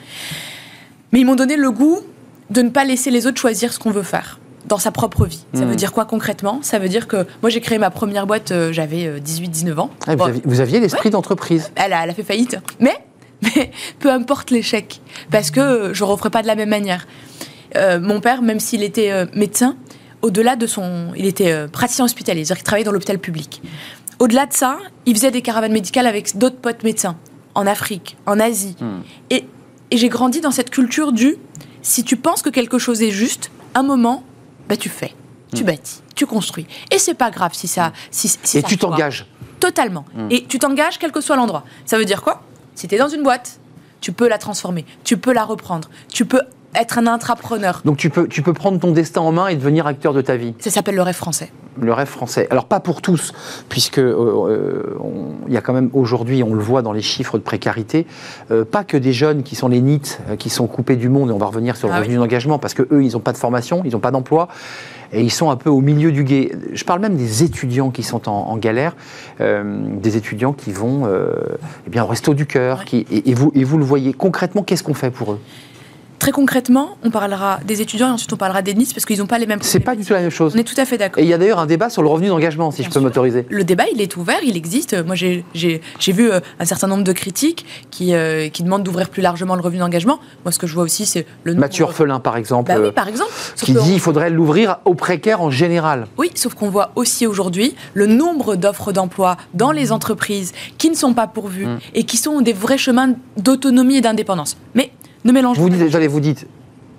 Mais ils m'ont donné le goût de ne pas laisser les autres choisir ce qu'on veut faire dans sa propre vie. Ça veut hmm. dire quoi concrètement? Ça veut dire que moi j'ai créé ma première boîte, euh, j'avais 18-19 euh, ans. Ah, vous, aviez, l'esprit d'entreprise. Elle a, elle a fait faillite. Mais, mais peu importe l'échec, parce que je ne referai pas de la même manière. Euh, mon père, même s'il était médecin, au-delà de son... Il était praticien hospitalier, c'est-à-dire qu'il travaillait dans l'hôpital public. Au-delà de ça, il faisait des caravanes médicales avec d'autres potes médecins, en Afrique, en Asie. Hmm. Et, et j'ai grandi dans cette culture du... Si tu penses que quelque chose est juste, un moment, bah, tu fais, tu hmm. bâtis, tu construis. Et c'est pas grave si ça. Si, et tu t'engages. Totalement. Hmm. Et tu t'engages quel que soit l'endroit. Ça veut dire quoi? Si tu es dans une boîte, tu peux la transformer, tu peux la reprendre, tu peux être un intrapreneur. Donc tu peux, tu peux prendre ton destin en main et devenir acteur de ta vie. Ça s'appelle le rêve français. Le rêve français. Alors pas pour tous, puisque euh, euh, il y a quand même aujourd'hui, on le voit dans les chiffres de précarité, euh, pas que des jeunes qui sont les NIT, qui sont coupés du monde, et on va revenir sur le Ah revenu d'engagement, parce que eux, ils n'ont pas de formation, ils n'ont pas d'emploi, et ils sont un peu au milieu du guet. Je parle même des étudiants qui sont en, en galère, euh, des étudiants qui vont euh, eh bien, au resto du cœur, Ouais. qui, et, et vous, et vous le voyez concrètement, qu'est-ce qu'on fait pour eux? Très concrètement, on parlera des étudiants et ensuite on parlera des NIS parce qu'ils n'ont pas les mêmes C'est pas du tout la même chose. On est tout à fait d'accord. Et il y a d'ailleurs un débat sur le revenu d'engagement, si Bien je peux m'autoriser. Le débat, il est ouvert, il existe. Moi, j'ai vu euh, un certain nombre de critiques qui, euh, qui demandent d'ouvrir plus largement le revenu d'engagement. Moi, ce que je vois aussi, c'est le nombre... Mathieu Orphelin, par exemple, Bah oui, euh, par exemple. Sauf qui dit qu'il faudrait l'ouvrir aux précaires en général. Oui, sauf qu'on voit aussi aujourd'hui le nombre d'offres d'emploi dans les entreprises qui ne sont pas pourvues Mm. et qui sont des vrais chemins d'autonomie et d'indépendance. Mais ne mélangeons Vous pas. dites, allez, vous dites,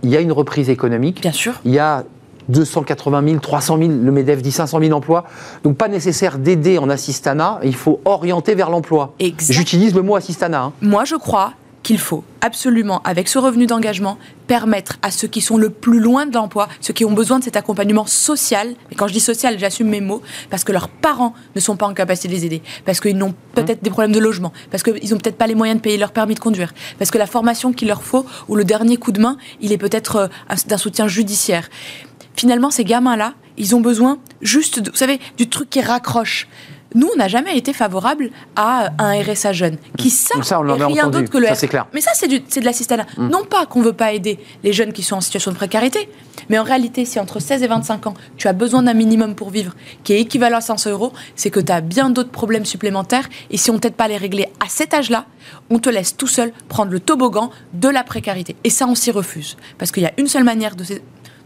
il y a une reprise économique, Bien sûr. il y a 280 000, 300 000, le MEDEF dit 500 000 emplois, donc pas nécessaire d'aider en assistanat, il faut orienter vers l'emploi. J'utilise le mot assistanat. hein. Moi, je crois qu'il faut absolument, avec ce revenu d'engagement, permettre à ceux qui sont le plus loin de l'emploi, ceux qui ont besoin de cet accompagnement social, et quand je dis social, j'assume mes mots, parce que leurs parents ne sont pas en capacité de les aider, parce qu'ils n'ont peut-être des problèmes de logement, parce qu'ils n'ont peut-être pas les moyens de payer leur permis de conduire, parce que la formation qu'il leur faut, ou le dernier coup de main, il est peut-être euh, un- d'un soutien judiciaire. Finalement, ces gamins-là, ils ont besoin juste, de- vous savez, du truc qui raccroche. Nous, on n'a jamais été favorable à un RSA jeune, qui ça, Ça, on l'avait rien d'autre que le Ça, clair. Mais ça, c'est de l'assistanat. Non pas qu'on veut pas aider les jeunes qui sont en situation de précarité, mais en réalité, si entre 16 et 25 ans, tu as besoin d'un minimum pour vivre, qui est équivalent à 500 euros, c'est que tu as bien d'autres problèmes supplémentaires. Et si on t'aide pas à les régler à cet âge-là, on te laisse tout seul prendre le toboggan de la précarité. Et ça, on s'y refuse. Parce qu'il y a une seule manière de,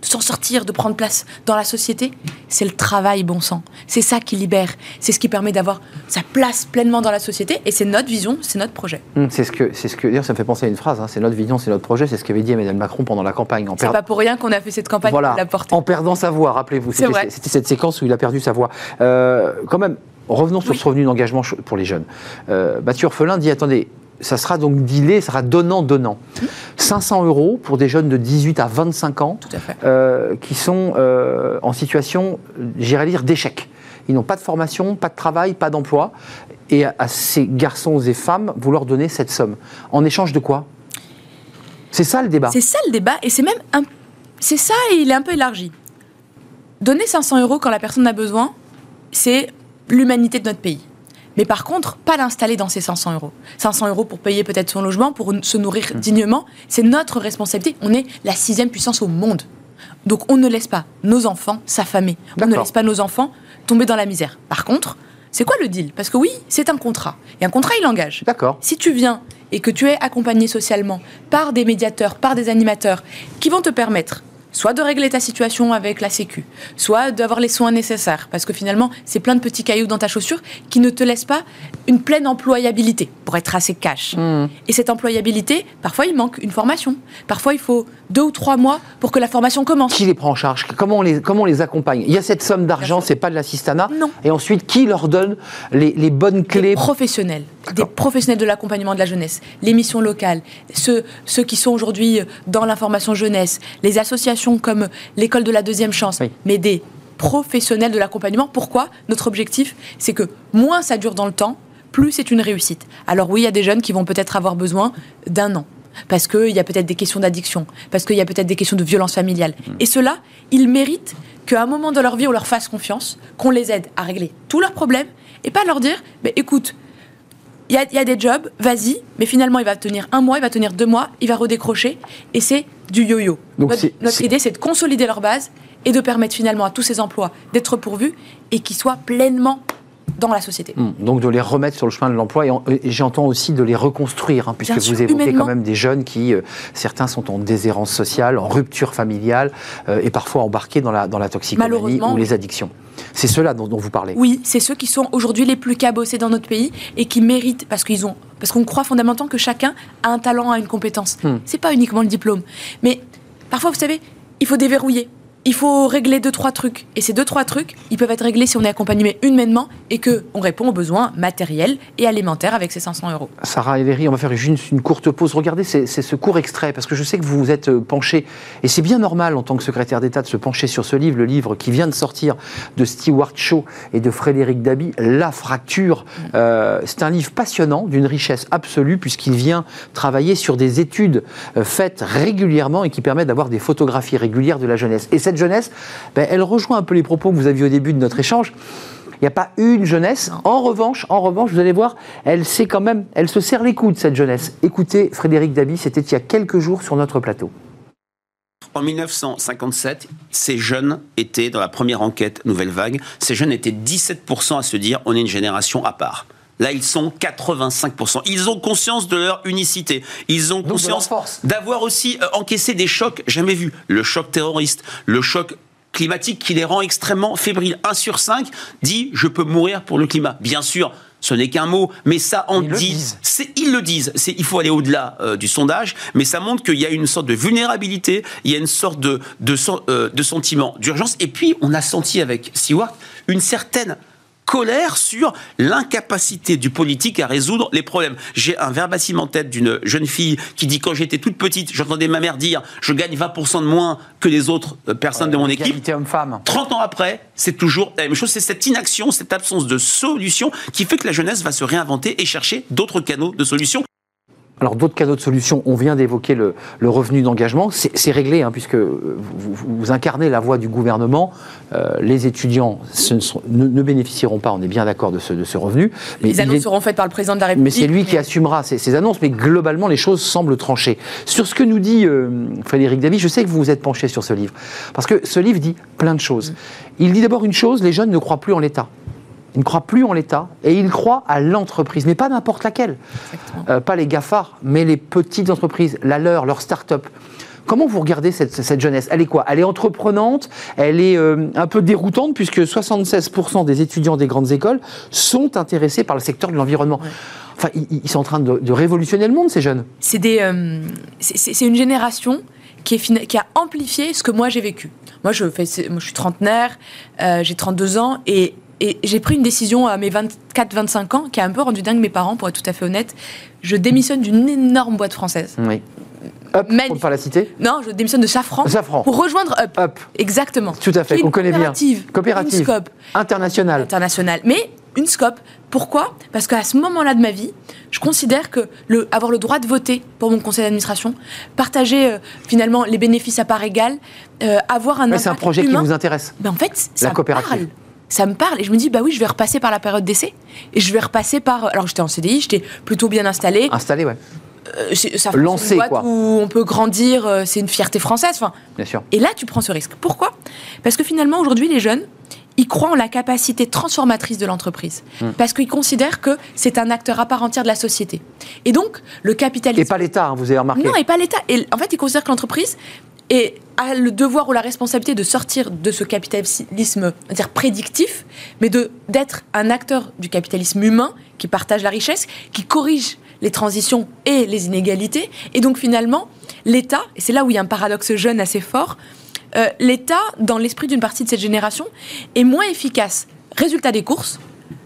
de s'en sortir, de prendre place dans la société, c'est le travail, bon sang. C'est ça qui libère. C'est ce qui permet d'avoir sa place pleinement dans la société. Et c'est notre vision, c'est notre projet. Hum, C'est ce que, c'est ce que, d'ailleurs, ça me fait penser à une phrase. hein, c'est notre vision, c'est notre projet. C'est ce qu'avait dit Emmanuel Macron pendant la campagne. En C'est per- pas pour rien qu'on a fait cette campagne voilà, la en perdant sa voix. Rappelez-vous, c'était, cette séquence où il a perdu sa voix. Euh, quand même, revenons sur ce revenu d'engagement pour les jeunes. Euh, Mathieu Orphelin dit attendez. Ça sera donc dealé, ça sera donnant-donnant. 500 euros pour des jeunes de 18 à 25 ans Tout à fait. euh, qui sont euh, en situation, j'irais dire, d'échec. Ils n'ont pas de formation, pas de travail, pas d'emploi. Et à, à ces garçons et femmes, vous leur donnez cette somme. En échange de quoi? C'est ça le débat. C'est ça le débat, et c'est même un... c'est ça et il est un peu élargi. Donner 500 euros quand la personne a besoin, c'est l'humanité de notre pays. Mais par contre, pas l'installer dans ces 500 euros. 500 euros pour payer peut-être son logement, pour se nourrir Mmh. dignement, c'est notre responsabilité. On est la sixième puissance au monde. Donc on ne laisse pas nos enfants s'affamer. On ne laisse pas nos enfants tomber dans la misère. Par contre, c'est quoi le deal? Parce que oui, c'est un contrat. Et un contrat, il engage. D'accord. Si tu viens et que tu es accompagné socialement par des médiateurs, par des animateurs, qui vont te permettre soit de régler ta situation avec la Sécu, soit d'avoir les soins nécessaires, parce que finalement, c'est plein de petits cailloux dans ta chaussure qui ne te laissent pas une pleine employabilité, pour être assez cash. Mmh. Et cette employabilité, parfois il manque une formation, parfois il faut deux ou trois mois pour que la formation commence. Qui les prend en charge? Comment on, les, comment on les accompagne? Il y a cette somme d'argent, c'est pas de l'assistanat. Non. Et ensuite, qui leur donne les, les bonnes des clés? professionnels, des professionnels de l'accompagnement de la jeunesse, les missions locales, ceux, ceux qui sont aujourd'hui dans l'information jeunesse, les associations comme l'école de la deuxième chance, Oui. mais des professionnels de l'accompagnement. Pourquoi? Notre objectif, c'est que moins ça dure dans le temps, plus c'est une réussite. Alors oui, il y a des jeunes qui vont peut-être avoir besoin d'un an. Parce qu'il y a peut-être des questions d'addiction, parce qu'il y a peut-être des questions de violence familiale. Et ceux-là, ils méritent qu'à un moment de leur vie, on leur fasse confiance, qu'on les aide à régler tous leurs problèmes, et pas leur dire, mais écoute, il y a, il y a des jobs, vas-y, mais finalement, il va tenir un mois, il va tenir deux mois, il va redécrocher, et c'est du yo-yo. Donc Notre, idée, c'est de consolider leur base et de permettre finalement à tous ces emplois d'être pourvus et qu'ils soient pleinement dans la société. Hum, Donc de les remettre sur le chemin de l'emploi et, en- et j'entends aussi de les reconstruire, hein, puisque Bien sûr, vous évoquez quand même des jeunes qui, euh, certains sont en déshérence sociale, en rupture familiale euh, et parfois embarqués dans la, dans la toxicomanie ou les addictions. C'est dont, dont vous parlez. Oui, c'est ceux qui sont aujourd'hui les plus cabossés dans notre pays et qui méritent parce qu'ils ont parce qu'on croit fondamentalement que chacun a un talent, a une compétence. Hmm. C'est pas uniquement le diplôme, mais parfois vous savez, il faut déverrouiller. Il faut régler deux, trois trucs. Et ces deux, trois trucs, ils peuvent être réglés si on est accompagné humainement et qu'on répond aux besoins matériels et alimentaires avec ces 500 euros. Sarah Ellery, on va faire juste une courte pause. Regardez, c'est ce court extrait, parce que je sais que vous vous êtes euh, penché, et c'est bien normal en tant que secrétaire d'État de se pencher sur ce livre, le livre qui vient de sortir de Stewart Shaw et de Frédéric Dabi, La fracture. Euh, c'est un livre passionnant, d'une richesse absolue, puisqu'il vient travailler sur des études euh, faites régulièrement et qui permettent d'avoir des photographies régulières de la jeunesse. Et cette jeunesse, ben, elle rejoint un peu les propos que vous aviez au début de notre échange. Il n'y a pas une jeunesse. En revanche, en revanche, vous allez voir, elle sait quand même, elle se serre les coudes cette jeunesse. Écoutez, Frédéric Dabi, c'était il y a quelques jours sur notre plateau. En 1957, ces jeunes étaient, dans la première enquête Nouvelle Vague, ces jeunes étaient 17% à se dire on est une génération à part. Là, ils sont 85%. Ils ont conscience de leur unicité. Ils ont conscience d'avoir aussi euh, encaissé des chocs jamais vus. Le choc terroriste, le choc climatique qui les rend extrêmement fébriles. Un sur cinq dit je peux mourir pour le climat. Bien sûr, ce n'est qu'un mot, mais ça en dit. ils le disent. il faut aller au-delà euh, du sondage, mais ça montre qu'il y a une sorte de vulnérabilité, il y a une sorte de, de, euh, de sentiment d'urgence. Et puis, on a senti avec Seward une certaine colère sur l'incapacité du politique à résoudre les problèmes. J'ai un verbatim en tête d'une jeune fille qui dit quand j'étais toute petite, j'entendais ma mère dire je gagne 20% de moins que les autres euh, personnes de mon équipe. Homme-femme. 30 ans après, c'est toujours la même chose. C'est cette inaction, cette absence de solution qui fait que la jeunesse va se réinventer et chercher d'autres canaux de solution. Alors d'autres cadeaux de solutions, on vient d'évoquer le, revenu d'engagement, c'est réglé hein, puisque vous, incarnez la voix du gouvernement. Euh, les étudiants ne, bénéficieront pas, on est bien d'accord de ce, revenu. Mais les annonces seront faites par le président de la République. Mais c'est lui qui assumera ces, annonces, mais globalement les choses semblent tranchées. Sur ce que nous dit euh, Frédéric David, je sais que vous vous êtes penché sur ce livre, parce que ce livre dit plein de choses. Il dit d'abord une chose, les jeunes ne croient plus en l'État. Il ne croit plus en l'État et il croit à l'entreprise, mais pas n'importe laquelle. Euh, pas les GAFAR, mais les petites entreprises, la leur, leur start-up. Comment vous regardez cette, jeunesse? Elle est quoi? Elle est entreprenante, elle est euh, un peu déroutante, puisque 76% des étudiants des grandes écoles sont intéressés par le secteur de l'environnement. Enfin, ils, sont en train de, révolutionner le monde, ces jeunes. C'est euh, une génération qui, est, qui, a amplifié ce que moi j'ai vécu. Moi je, fais, moi, je suis trentenaire, j'ai 32 ans, et et j'ai pris une décision à mes 24-25 ans qui a un peu rendu dingue mes parents, pour être tout à fait honnête. Je démissionne d'une énorme boîte française. Oui. Up, pour ne pas la citer Non, je démissionne de Safran, Safran. pour rejoindre Up. Up. Exactement. Tout à fait, qu'on connaît bien. Coopérative. Une scope. Internationale. Internationale. Mais une scope. Pourquoi? Parce qu'à ce moment-là de ma vie, je considère que le, avoir le droit de voter pour mon conseil d'administration, partager euh, finalement les bénéfices à part égale, euh, avoir un. c'est un projet qui vous intéresse. Ben en fait, ça la coopérative ça me parle. Et je me dis, bah oui, je vais repasser par la période d'essai. Et je vais repasser par. Alors, j'étais en CDI, j'étais plutôt bien installé. Installé, ouais. Euh, ça Lancé, quoi. où on peut grandir, euh, c'est une fierté française. Enfin, Bien sûr. Et là, tu prends ce risque. Pourquoi? Parce que finalement, aujourd'hui, les jeunes, ils croient en la capacité transformatrice de l'entreprise. Hmm. Parce qu'ils considèrent que c'est un acteur à part entière de la société. Et donc, le capitalisme. Et pas l'État, hein, vous avez remarqué. Non, et pas l'État. Et en fait, ils considèrent que l'entreprise, et a le devoir ou la responsabilité de sortir de ce capitalisme dire prédictif, mais d'être un acteur du capitalisme humain qui partage la richesse, qui corrige les transitions et les inégalités. Et donc finalement, l'État, et c'est là où il y a un paradoxe jeune assez fort, euh, l'État, dans l'esprit d'une partie de cette génération, est moins efficace. Résultat des courses,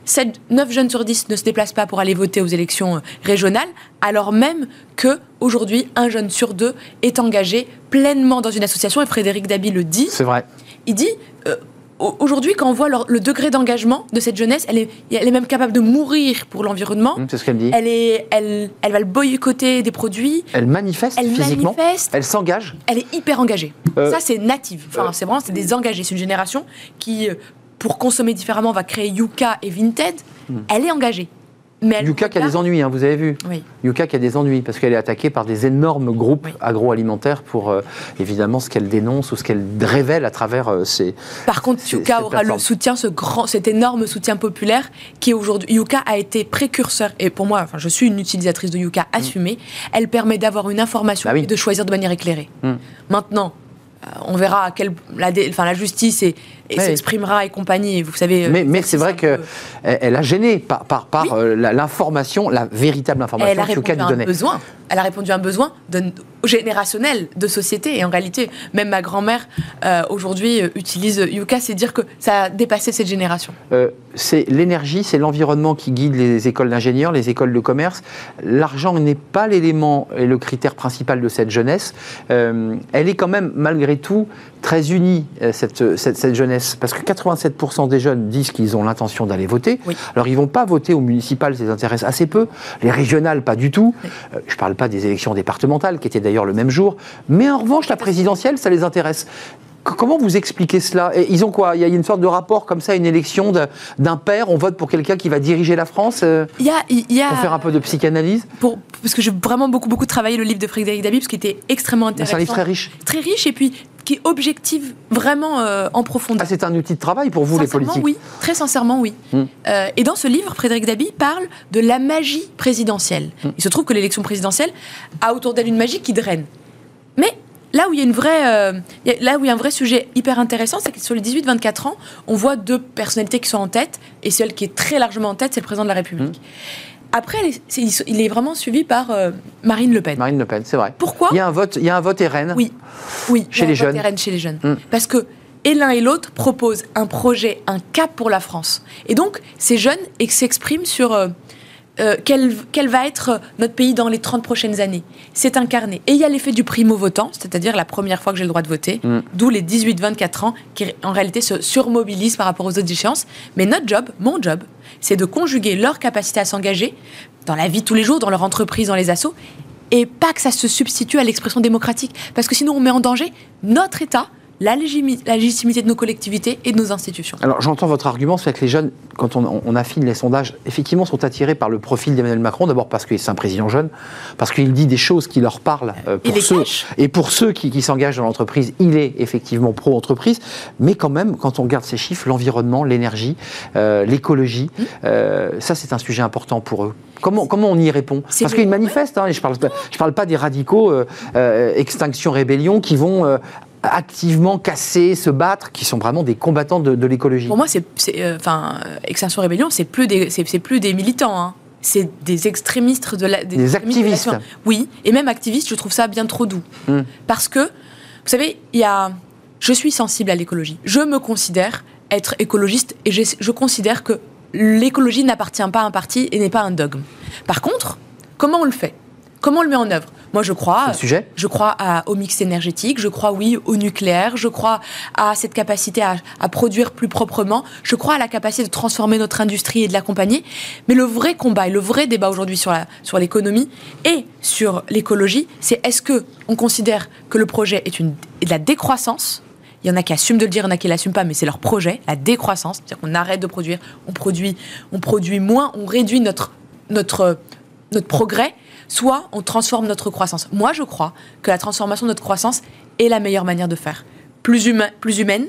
7, 9 jeunes sur 10 ne se déplacent pas pour aller voter aux élections euh, régionales, alors même que aujourd'hui un jeune sur deux est engagé pleinement dans une association, et Frédéric Dabi le dit. C'est vrai. Il dit, euh, aujourd'hui, quand on voit le degré d'engagement de cette jeunesse, elle est, elle est même capable de mourir pour l'environnement. Mmh, c'est ce qu'elle dit. Elle, est, elle, elle va le boycotter des produits. Elle manifeste elle physiquement. Manifeste. Elle s'engage. Elle est hyper engagée. Euh, Ça, c'est native. Enfin, c'est vraiment, c'est des engagés. C'est une génération qui pour consommer différemment, va créer Yuka et Vinted, hmm. elle est engagée. Mais Yuka qui a des ennuis, hein, vous avez vu. Oui. Yuka qui a des ennuis parce qu'elle est attaquée par des énormes groupes agroalimentaires pour euh, évidemment ce qu'elle dénonce ou ce qu'elle révèle à travers euh, ces. Par contre, Yuka aura le soutien, ce grand, cet énorme soutien populaire qui est aujourd'hui. Yuka a été précurseur et pour moi, enfin, je suis une utilisatrice de Yuka assumée. Hmm. Elle permet d'avoir une information bah et de choisir de manière éclairée. Hmm. Maintenant, euh, on verra à quel, la, enfin, la justice et, s'exprimera et compagnie. Vous savez. Euh, mais, c'est vrai qu'elle elle a gêné par, par, par euh, l'information, la véritable information elle a répondu à un besoin. Elle a répondu à un besoin générationnel de société. Et en réalité, même ma grand-mère euh, aujourd'hui utilise Yuka, c'est dire que ça a dépassé cette génération. Euh, c'est l'énergie, c'est l'environnement qui guide les écoles d'ingénieurs, les écoles de commerce. L'argent n'est pas l'élément et le critère principal de cette jeunesse. elle est quand même, malgré tout, très unie, cette, cette, jeunesse. Parce que 87% des jeunes disent qu'ils ont l'intention d'aller voter. Alors, ils ne vont pas voter au municipal, ça les intéresse assez peu. Les régionales, pas du tout. je ne parle pas des élections départementales, qui étaient d'ailleurs le même jour. Mais en revanche, la présidentielle, ça les intéresse. Comment vous expliquez cela? Et Ils ont quoi? Il y a une sorte de rapport comme ça, une élection d'un père, on vote pour quelqu'un qui va diriger la France euh, il y a, il y a, Pour faire un peu de psychanalyse? Pour, Parce que j'ai vraiment beaucoup, beaucoup travaillé le livre de Frédéric Dabib, ce qui était extrêmement intéressant. C'est un livre très riche. Très riche, et puis qui est objectif vraiment euh, en profondeur. Ah, c'est un outil de travail pour vous, les politiques? oui. Très sincèrement, oui. Hmm. Euh, et dans ce livre, Frédéric Dabi parle de la magie présidentielle. Hmm. Il se trouve que l'élection présidentielle a autour d'elle une magie qui draine. Mais là où il y a une vraie, euh, là où il y a un vrai sujet hyper intéressant, c'est que sur les 18-24 ans, on voit deux personnalités qui sont en tête, et celle qui est très largement en tête, c'est le président de la République. Hmm. Après, il est vraiment suivi par euh, Marine Le Pen. Marine Le Pen, c'est vrai. Pourquoi? Il y a un vote, il y a un vote RN. Oui, oui. Chez les jeunes. RN chez les jeunes. Hmm. Parce que et l'un et l'autre proposent un projet, un cap pour la France. Et donc, ces jeunes s'expriment sur euh, euh, quel, va être notre pays dans les 30 prochaines années. C'est incarné. Et il y a l'effet du primo-votant, c'est-à-dire la première fois que j'ai le droit de voter, mm. d'où les 18-24 ans qui en réalité se surmobilisent par rapport aux autres échéances. Mais notre job, mon job, c'est de conjuguer leur capacité à s'engager dans la vie de tous les jours, dans leur entreprise, dans les assos, et pas que ça se substitue à l'expression démocratique. Parce que sinon, on met en danger notre État, la, légitimité de nos collectivités et de nos institutions. Alors j'entends votre argument, c'est que les jeunes, quand on, affine les sondages, effectivement sont attirés par le profil d'Emmanuel Macron, d'abord parce que c'est un président jeune, parce qu'il dit des choses qui leur parlent euh, pour ceux, et pour ceux qui, s'engagent dans l'entreprise, il est effectivement pro-entreprise, mais quand même, quand on regarde ces chiffres, l'environnement, l'énergie, euh, l'écologie, mmh. euh, ça c'est un sujet important pour eux. Comment, comment on y répond Parce qu'ils manifestent, hein, et je ne parle, je parle pas des radicaux Extinction Rébellion qui vont activement casser, se battre, qui sont vraiment des combattants de, l'écologie. Pour moi, c'est, euh, enfin, Extinction Rébellion, c'est plus des, c'est, plus des militants. Hein. C'est des extrémistes de la. Des, activistes. oui, et même activistes, je trouve ça bien trop doux. Hmm. Parce que, vous savez, il y a. Je suis sensible à l'écologie. Je me considère être écologiste et je considère que l'écologie n'appartient pas à un parti et n'est pas un dogme. Par contre, comment on le fait? Comment on le met en œuvre? Moi, je crois. Sujet? je crois au mix énergétique. Je crois, oui, au nucléaire. Je crois à cette capacité à, produire plus proprement. Je crois à la capacité de transformer notre industrie et de l'accompagner. Mais le vrai combat et le vrai débat aujourd'hui sur sur l'économie et sur l'écologie, c'est est-ce que on considère que le projet est une est de la décroissance il y en a qui assument de le dire, il y en a qui l'assument pas, mais c'est leur projet, la décroissance. C'est-à-dire qu'on arrête de produire, on produit, on produit moins, on réduit notre, notre, notre progrès soit on transforme notre croissance. Moi, je crois que la transformation de notre croissance est la meilleure manière de faire. Plus, humain, plus humaine,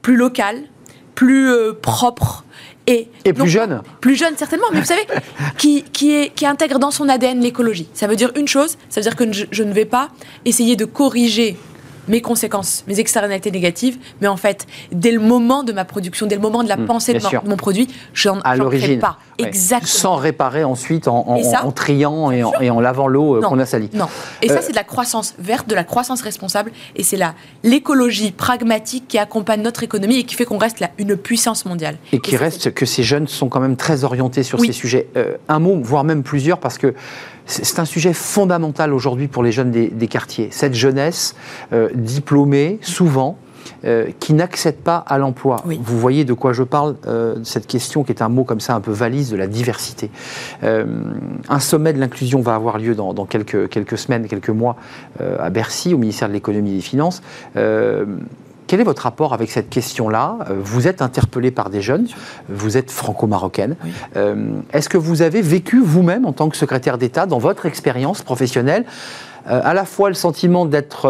plus locale, plus euh, propre. Et, et plus jeune Plus jeune, certainement, mais vous savez, qui, qui, est, qui intègre dans son ADN l'écologie. Ça veut dire une chose, ça veut dire que je ne vais pas essayer de corriger mes conséquences, mes externalités négatives, mais en fait, dès le moment de ma production, dès le moment de la hmm, pensée de, mon produit, je n'en crée pas. Exactement. Sans réparer ensuite en, en, triant et en, et en, lavant l'eau euh, qu'on a salie. Non. Et ça, euh, c'est de la croissance verte, de la croissance responsable, et c'est l'écologie pragmatique qui accompagne notre économie et qui fait qu'on reste là, une puissance mondiale. Et, qui reste que ces jeunes sont quand même très orientés sur ces sujets. Euh, un mot, voire même plusieurs, parce que c'est un sujet fondamental aujourd'hui pour les jeunes des, quartiers. Cette jeunesse euh, diplômée, souvent, euh, qui n'accède pas à l'emploi. Vous voyez de quoi je parle, euh, cette question qui est un mot comme ça un peu valise de la diversité. un sommet de l'inclusion va avoir lieu dans, dans quelques, quelques, semaines, quelques mois à Bercy, au ministère de l'économie et des finances. Quel est votre rapport avec cette question-là? Euh, Vous êtes interpellé par des jeunes, vous êtes franco-marocaine. Euh, est-ce que vous avez vécu vous-même, en tant que secrétaire d'État, dans votre expérience professionnelle, euh, à la fois le sentiment d'être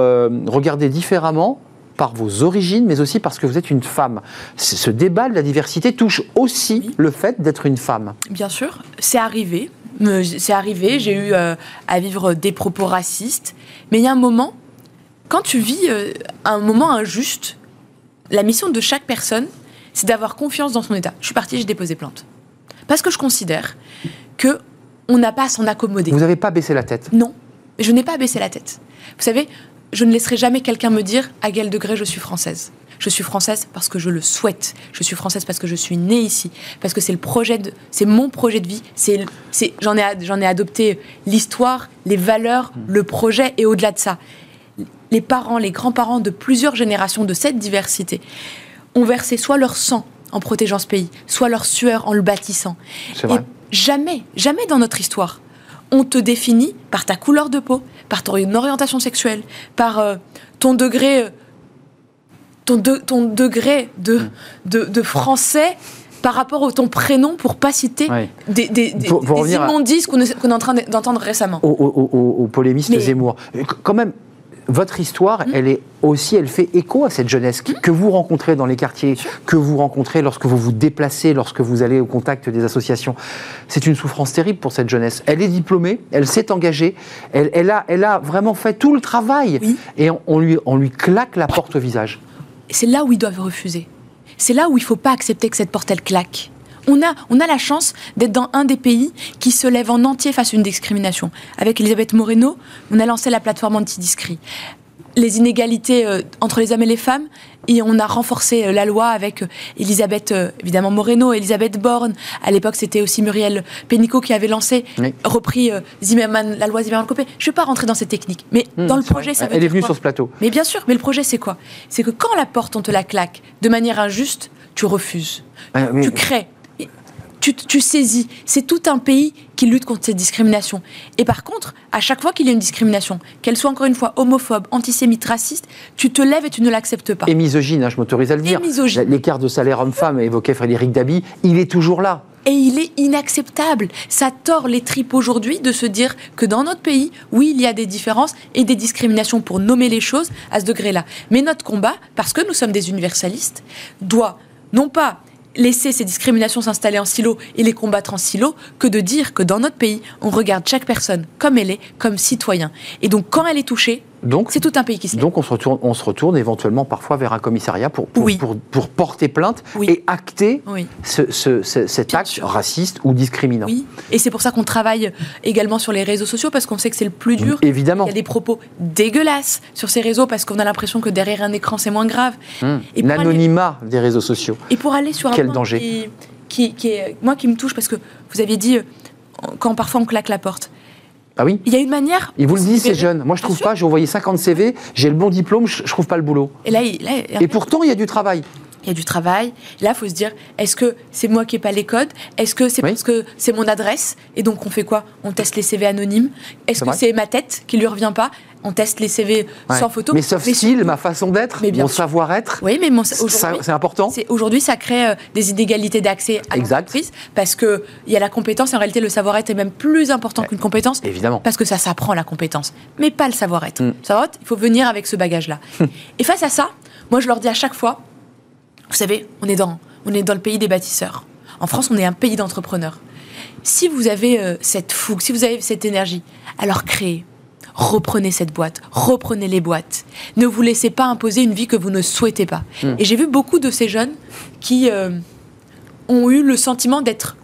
regardé différemment par vos origines, mais aussi parce que vous êtes une femme? Ce débat de la diversité touche aussi le fait d'être une femme. Bien sûr, c'est arrivé. C'est arrivé, j'ai eu à vivre des propos racistes, mais il y a un moment quand tu vis euh, un moment injuste, la mission de chaque personne, c'est d'avoir confiance dans son état. Je suis partie, j'ai déposé plainte. Parce que je considère que on n'a pas à s'en accommoder. Vous n'avez pas baissé la tête Non. je n'ai pas baissé la tête. Vous savez, je ne laisserai jamais quelqu'un me dire à quel degré je suis française. Je suis française parce que je le souhaite. Je suis française parce que je suis née ici, parce que c'est le projet de, c'est mon projet de vie. C'est, c'est, j'en ai, j'en ai adopté l'histoire, les valeurs, le projet et au-delà de ça, les parents, les grands-parents de plusieurs générations de cette diversité ont versé soit leur sang en protégeant ce pays, soit leur sueur en le bâtissant. Vrai. Et jamais, jamais dans notre histoire, on te définit par ta couleur de peau, par ton orientation sexuelle, par euh, ton degré, euh, ton, de- ton degré de, Mm. de, de français par rapport à ton prénom, pour pas citer Ouais. des, des, des- Pour- pour des revenir à- immondices qu'on est, en train d'entendre récemment. Au, au- au- au polémiste Mais- Zemmour. Qu- Quand même, votre histoire, Hmm. elle est aussi, elle fait écho à cette jeunesse que vous rencontrez dans les quartiers, que vous rencontrez lorsque vous vous déplacez, lorsque vous allez au contact des associations. C'est une souffrance terrible pour cette jeunesse. Elle est diplômée, elle s'est engagée, elle, elle a, elle a vraiment fait tout le travail, Oui. et on, on lui, on lui claque la porte au visage. C'est là où ils doivent refuser. C'est là où il ne faut pas accepter que cette porte, elle claque. On a, on a la chance d'être dans un des pays qui se lève en entier face à une discrimination. Avec Elisabeth Moreno, on a lancé la plateforme anti-discri. Les inégalités euh, entre les hommes et les femmes, et on a renforcé euh, la loi avec euh, Elisabeth, évidemment Moreno, Elisabeth Borne. À l'époque, c'était aussi Muriel Pénicaud qui avait lancé, Oui. repris Zimmermann, la loi Zimmermann-Copé. Je ne vais pas rentrer dans ces techniques, mais Hmm, dans le projet, ça veut Elle est venue quoi sur ce plateau. mais bien sûr, mais le projet c'est quoi? C'est que quand la porte on te la claque de manière injuste, tu refuses, mais- tu crées, tu, tu saisis. C'est tout un pays qui lutte contre cette discrimination. Et par contre, à chaque fois qu'il y a une discrimination, qu'elle soit encore une fois homophobe, antisémite, raciste, tu te lèves et tu ne l'acceptes pas. Et misogyne, hein, je m'autorise à le dire. L'écart de salaire homme-femme, évoquait Frédéric Dabi, il est toujours là. Et il est inacceptable. Ça tord les tripes aujourd'hui de se dire que dans notre pays, oui, il y a des différences et des discriminations pour nommer les choses à ce degré-là. Mais notre combat, parce que nous sommes des universalistes, doit non pas laisser ces discriminations s'installer en silo et les combattre en silo, que de dire que dans notre pays, on regarde chaque personne comme elle est, comme citoyen. Et donc quand elle est touchée, Donc, c'est tout un pays qui se. Donc on se retourne, on se retourne éventuellement parfois vers un commissariat pour, pour, Oui. pour, pour porter plainte Oui. et acter Oui. ce, ce- ce- cet acte sûr. raciste ou discriminant. Oui, et c'est pour ça qu'on travaille également sur les réseaux sociaux, parce qu'on sait que c'est le plus dur. Évidemment. Il y a des propos dégueulasses sur ces réseaux, parce qu'on a l'impression que derrière un écran, c'est moins grave. Hum. Et aller- L'anonymat des réseaux sociaux. Et pour aller sur un Quel danger. Qui, qui, qui est, moi, qui me touche, parce que vous aviez dit, euh, quand parfois on claque la porte, Ah oui il y a une manière... Ils vous le disent, ces jeunes. Moi, je trouve pas. J'ai envoyé 50 CV, j'ai le bon diplôme, je, trouve pas le boulot. Et là, il, là, Et pourtant, il y a du travail. il y a du travail. Là, il faut se dire, est-ce que c'est moi qui n'ai pas les codes? Est-ce que c'est Oui. parce que c'est mon adresse? Et donc, on fait quoi? On teste les CV anonymes. Est-ce que c'est ma tête qui lui revient pas? On teste les CV Ouais. sans photo. Soft Mais skills, surtout- ma façon d'être, mon savoir-être, Oui, mais mon- c'est important. c'est- aujourd'hui, ça crée euh, des inégalités d'accès à l'entreprise parce qu'il y a la compétence et en réalité, le savoir-être est même plus important qu'une compétence. Évidemment. Parce que ça s'apprend la compétence, mais pas le savoir-être. Mm. Savoir-être, il faut venir avec ce bagage-là. et face à ça, moi, je leur dis à chaque fois, vous savez, on est dans, on est dans le pays des bâtisseurs. En France, on est un pays d'entrepreneurs. Si vous avez euh, cette fougue, si vous avez cette énergie, alors créez. Reprenez cette boîte, reprenez les boîtes. Ne vous laissez pas imposer une vie que vous ne souhaitez pas. Mm. Et j'ai vu beaucoup de ces jeunes qui euh, ont eu le sentiment d'être,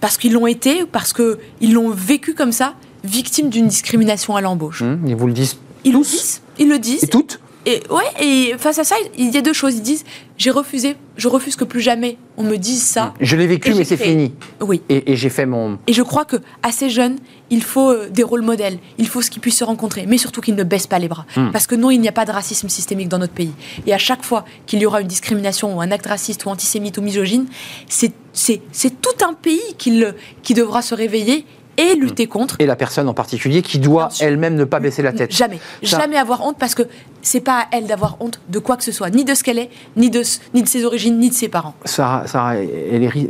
parce qu'ils l'ont été, parce qu'ils l'ont vécu comme ça, victimes d'une discrimination à l'embauche. Hum, Ils vous le disent Ils le tous disent. Ils le disent. et toutes. Et ouais, et face à ça, il y a deux choses. Ils disent j'ai refusé, je refuse que plus jamais on me dise ça. Je l'ai vécu, mais c'est fini. Oui. Et, et j'ai fait mon. Et je crois que à ces jeunes, il faut euh, des rôles modèles, il faut ce qu'ils puissent se rencontrer, mais surtout qu'ils ne baissent pas les bras. Hmm. Parce que non, il n'y a pas de racisme systémique dans notre pays. Et à chaque fois qu'il y aura une discrimination ou un acte raciste ou antisémite ou misogyne, c'est tout un pays qui, le- qui devra se réveiller et lutter contre. Et la personne en particulier qui doit elle-même ne pas baisser la tête. Jamais, Ça- jamais avoir honte parce que c'est pas à elle d'avoir honte de quoi que ce soit, ni de ce qu'elle est, ni de, s- ni de ses origines, ni de ses parents. Sarah,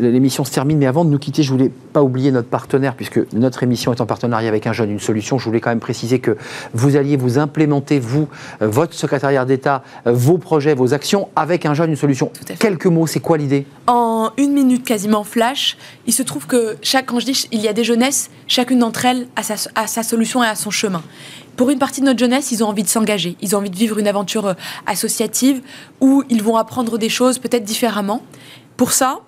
l'émission se termine, mais avant de nous quitter, je voulais pas oublier notre partenaire, puisque notre émission est en partenariat avec un jeune, une solution. Je voulais quand même préciser que vous alliez vous implémenter, vous, euh, votre secrétariat d'État, euh, vos projets, vos actions, avec un jeune, une solution. Quelques mots, c'est quoi l'idée? En une minute quasiment flash, il se trouve que chaque, quand je dis il y a des jeunesses, chacune d'entre elles a sa, a sa solution et a son chemin. Pour une partie de notre jeunesse, ils ont envie de s'engager, ils ont envie de vivre une aventure euh, associative où ils vont apprendre des choses peut-être différemment. Pour ça,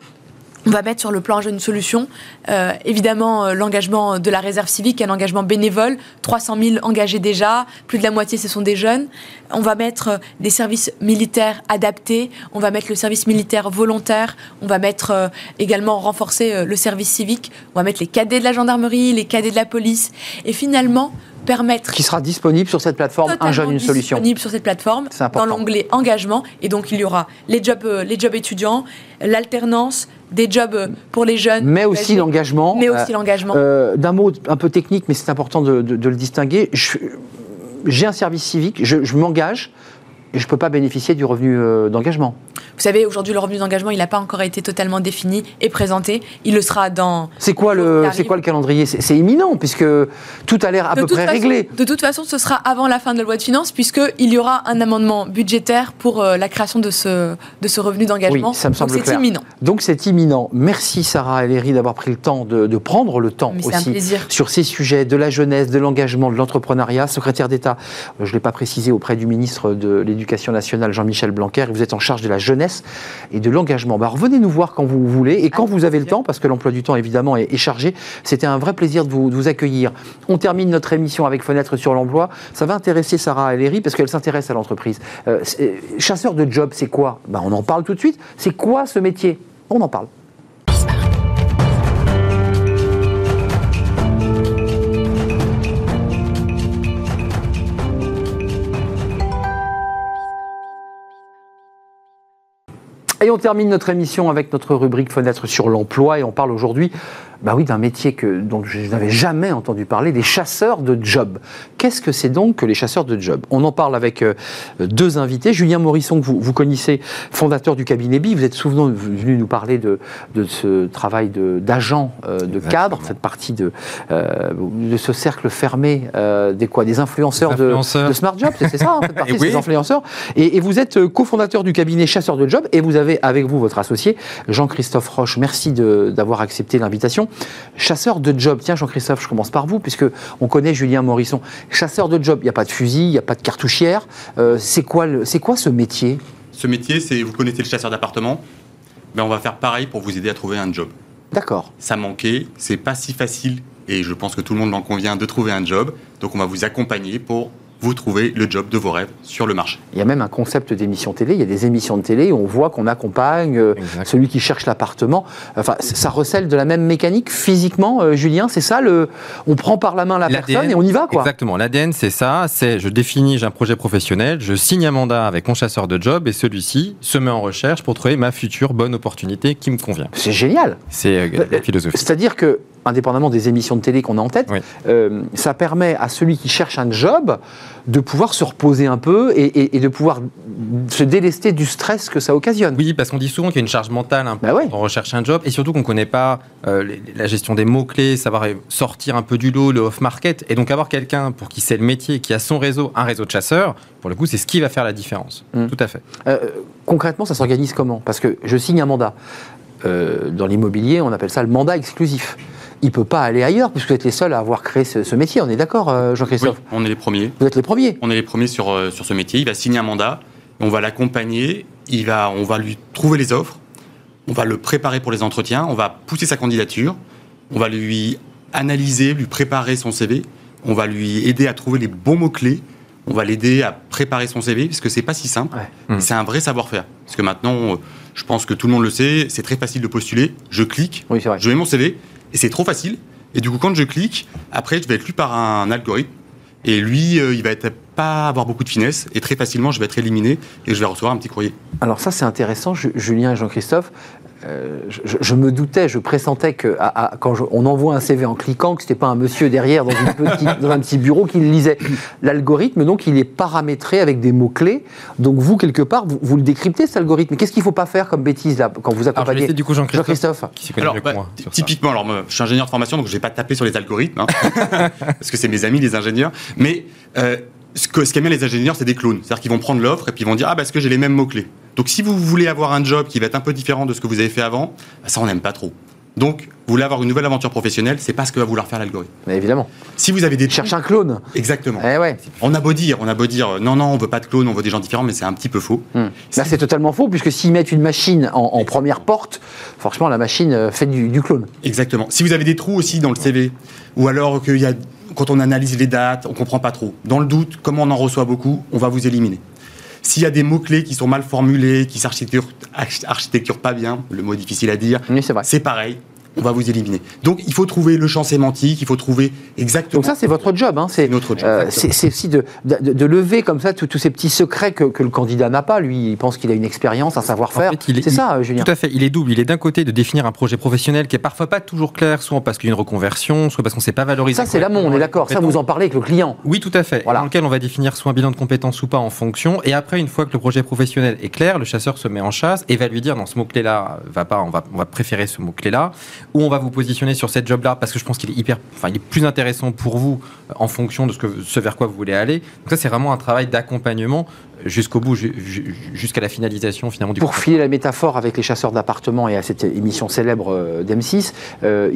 On va mettre sur le plan jeune solution, euh, évidemment, euh, l'engagement de la réserve civique, un engagement bénévole, 300 000 engagés déjà, plus de la moitié ce sont des jeunes. On va mettre des services militaires adaptés, on va mettre le service militaire volontaire, on va mettre également renforcer le service civique, on va mettre les cadets de la gendarmerie, les cadets de la police, et finalement permettre... Qui sera disponible sur cette plateforme Un jeune, une solution. disponible sur cette plateforme, dans l'onglet engagement, et donc il y aura les jobs, les jobs étudiants, l'alternance, des jobs pour les jeunes. Mais aussi l'engagement. Mais aussi l'engagement. Euh, d'un mot un peu technique, mais c'est important de, le distinguer. J'ai un service civique, je m'engage, je ne peux pas bénéficier du revenu euh, d'engagement. Vous savez, aujourd'hui, le revenu d'engagement, il n'a pas encore été totalement défini et présenté. Il le sera dans. C'est quoi, le, c'est quoi le calendrier? C'est imminent, puisque tout a l'air à peu près réglé. De toute façon, ce sera avant la fin de la loi de finances, puisqu'il y aura un amendement budgétaire pour euh, la création de ce, de ce revenu d'engagement. Oui, ça me semble Donc c'est imminent. Donc c'est imminent. Merci Sarah Ellery d'avoir pris le temps de, de prendre le temps aussi sur ces sujets de la jeunesse, de l'engagement, de l'entrepreneuriat. Secrétaire d'État, je ne l'ai pas précisé auprès du ministre de l'Éducation nationale, Jean-Michel Blanquer, et vous êtes en charge de la jeunesse et de l'engagement. Bah, revenez nous voir quand vous voulez et quand vous avez le temps, parce que l'emploi du temps évidemment est, chargé. C'était un vrai plaisir de vous, accueillir. On termine notre émission avec Fenêtre sur l'emploi. Ça va intéresser Sarah Ellery parce qu'elle s'intéresse à l'entreprise. Euh, chasseur de job, c'est quoi? Bah, On en parle tout de suite. C'est quoi ce métier? On en parle. Et on termine notre émission avec notre rubrique Fenêtre sur l'emploi. Et on parle aujourd'hui bah oui, d'un métier que, dont je n'avais jamais entendu parler, des chasseurs de jobs. Qu'est-ce que c'est donc que les chasseurs de jobs On en parle avec euh, deux invités. Julien Morisson, que vous, vous connaissez, fondateur du cabinet BI, vous êtes souvent venu nous parler de, de ce travail d'agent, de, euh, de cadre, faites partie de, euh, de ce cercle fermé des, quoi, des influenceurs, De, Smart Job, c'est ça, hein, faites partie de ces influenceurs. Et, et vous êtes cofondateur du cabinet chasseurs de jobs et vous avez avec vous votre associé, Jean-Christophe Roche. Merci d'avoir accepté l'invitation. Chasseur de job, tiens Jean-Christophe, je commence par vous, puisque on connaît Julien Morisson. Chasseur de job, il n'y a pas de fusil, il n'y a pas de cartouchière. Euh, c'est quoi, quoi ce métier? Ce métier, c'est, vous connaissez le chasseur d'appartement? Ben, On va faire pareil pour vous aider à trouver un job. D'accord. Ça manquait, c'est pas si facile, et je pense que tout le monde en convient, de trouver un job. Donc on va vous accompagner pour vous trouvez le job de vos rêves sur le marché. Il y a même un concept d'émission télé. Il y a des émissions de télé où on voit qu'on accompagne euh, celui qui cherche l'appartement. Enfin, ça recèle de la même mécanique physiquement, euh, Julien. C'est ça le. On prend par la main la personne et on y va, quoi. Exactement. L'ADN, c'est ça. C'est je définis, j'ai un projet professionnel, je signe un mandat avec mon chasseur de job et celui-ci se met en recherche pour trouver ma future bonne opportunité qui me convient. C'est génial. C'est euh, la philosophie. C'est-à-dire que indépendamment des émissions de télé qu'on a en tête, ça permet à celui qui cherche un job de pouvoir se reposer un peu et, de pouvoir se délester du stress que ça occasionne. Oui, parce qu'on dit souvent qu'il y a une charge mentale un bah on recherche un job et surtout qu'on ne connaît pas euh, la gestion des mots-clés, savoir sortir un peu du lot, le off-market. Et donc avoir quelqu'un pour qui c'est le métier, qui a son réseau, un réseau de chasseurs, pour le coup, c'est ce qui va faire la différence. Mmh. Tout à fait. Euh, concrètement, ça s'organise comment? Parce que je signe un mandat. Euh, dans l'immobilier, on appelle ça le mandat exclusif il ne peut pas aller ailleurs, puisque vous êtes les seuls à avoir créé ce, métier. On est d'accord, euh, Jean-Christophe oui, on est les premiers. Vous êtes les premiers On est les premiers sur, euh, sur ce métier. Il va signer un mandat, on va l'accompagner, il va, on va lui trouver les offres, on va le préparer pour les entretiens, on va pousser sa candidature, on va lui analyser, lui préparer son CV, on va lui aider à trouver les bons mots-clés, on va l'aider à préparer son CV, parce que c'est pas si simple. Mmh. C'est un vrai savoir-faire. Parce que maintenant, je pense que tout le monde le sait, c'est très facile de postuler. Je clique, je mets mon CV, et c'est trop facile. Et du coup, quand je clique, après, je vais être lu par un algorithme. Et lui, euh, il va pas avoir beaucoup de finesse et très facilement, je vais être éliminé et je vais recevoir un petit courrier. Alors ça, c'est intéressant, Julien et Jean-Christophe. Euh, je, me doutais, je pressentais que quand on envoie un CV en cliquant, que ce n'était pas un monsieur derrière dans, un petit bureau qui le lisait. L'algorithme, donc, il est paramétré avec des mots-clés. Donc, vous, quelque part, vous, le décryptez, cet algorithme. Qu'est-ce qu'il ne faut pas faire comme bêtise là, quand vous accompagnez alors, du coup Jean-Christophe. alors, bah, typiquement, alors, je suis ingénieur de formation, donc je ne vais pas taper sur les algorithmes, hein, parce que c'est mes amis, les ingénieurs. Mais euh, ce qu'aiment bien les ingénieurs, c'est des clones. C'est-à-dire qu'ils vont prendre l'offre et puis ils vont dire Ah, parce que j'ai les mêmes mots-clés? Donc si vous voulez avoir un job qui va être un peu différent de ce que vous avez fait avant, bah, ça on n'aime pas trop. Donc, vous voulez avoir une nouvelle aventure professionnelle, c'est pas ce que va vouloir faire l'algorithme. Mais évidemment. Si vous avez des cherche un clone. Exactement. Eh ouais. On a beau dire, on a beau dire, non non, on veut pas de clone, on veut des gens différents, mais c'est un petit peu faux. Hmm. Là, c'est totalement faux puisque s'ils mettent une machine en, première porte, franchement, la machine euh, fait du, clone. Exactement. Si vous avez des trous aussi dans le CV, ou alors qu'il y a quand on analyse les dates, on comprend pas trop. Dans le doute, comme on en reçoit beaucoup, on va vous éliminer. S'il y a des mots-clés qui sont mal formulés, qui s'architecturent pas bien, le mot difficile à dire, c'est pareil, on va vous éliminer. Donc il faut trouver le champ sémantique, il faut trouver exactement. Donc ça c'est votre job, hein. c'est notre job. Euh, c'est aussi de, de, lever comme ça tous ces petits secrets que, que le candidat n'a pas. Lui, il pense qu'il a une expérience, un savoir-faire. c'est ça, Julien. Tout à fait. Il est double. Il est d'un côté de définir un projet professionnel qui est parfois pas toujours clair, soit parce qu'il y a une reconversion, soit parce qu'on ne sait pas valoriser. Ça c'est l'amont, on est d'accord. Ça vous en parlez avec le client. Oui, tout à fait. Voilà. Dans lequel on va définir soit un bilan de compétences ou pas en fonction. Et après, une fois que le projet professionnel est clair, le chasseur se met en chasse et va lui dire non, ce mot clé là va pas, on va, on va préférer ce mot ou on va vous positionner sur cette job-là parce que je pense qu'il est hyper, enfin, il est plus intéressant pour vous euh, en fonction de ce, ce vers quoi vous voulez aller. Donc ça, c'est vraiment un travail d'accompagnement jusqu'au bout, jusqu'à la finalisation finalement du Pour filer la métaphore avec les chasseurs d'appartements et à cette émission célèbre euh, d'M6, euh,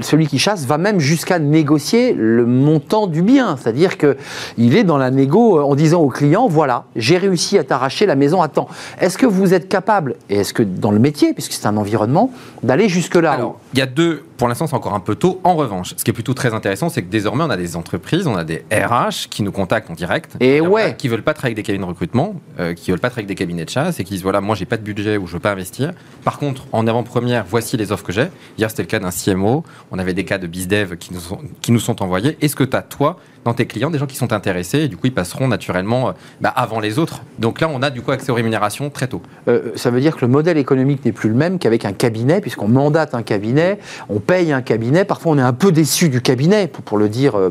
celui qui chasse va même jusqu'à négocier le montant du bien. C'est-à-dire qu'il est dans la négo en disant au client voilà, j'ai réussi à t'arracher la maison à temps. Est-ce que vous êtes capable, et est-ce que dans le métier, puisque c'est un environnement, d'aller jusque-là? Alors, il y a deux pour l'instant, c'est encore un peu tôt. En revanche, ce qui est plutôt très intéressant, c'est que désormais, on a des entreprises, on a des RH qui nous contactent en direct. Et ouais. Qui veulent pas travailler avec des cabinets de recrutement, euh, qui veulent pas travailler avec des cabinets de chasse et qui disent voilà, moi, j'ai pas de budget ou je veux pas investir. Par contre, en avant-première, voici les offres que j'ai. Hier, c'était le cas d'un CMO. On avait des cas de BizDev qui nous sont, qui nous sont envoyés. Est-ce que tu as, toi, dans tes clients des gens qui sont intéressés et du coup ils passeront naturellement euh, bah, avant les autres. Donc là on a du coup accès aux rémunérations très tôt. Euh, ça veut dire que le modèle économique n'est plus le même qu'avec un cabinet puisqu'on mandate un cabinet, on paye un cabinet, parfois on est un peu déçu du cabinet pour, le dire, euh,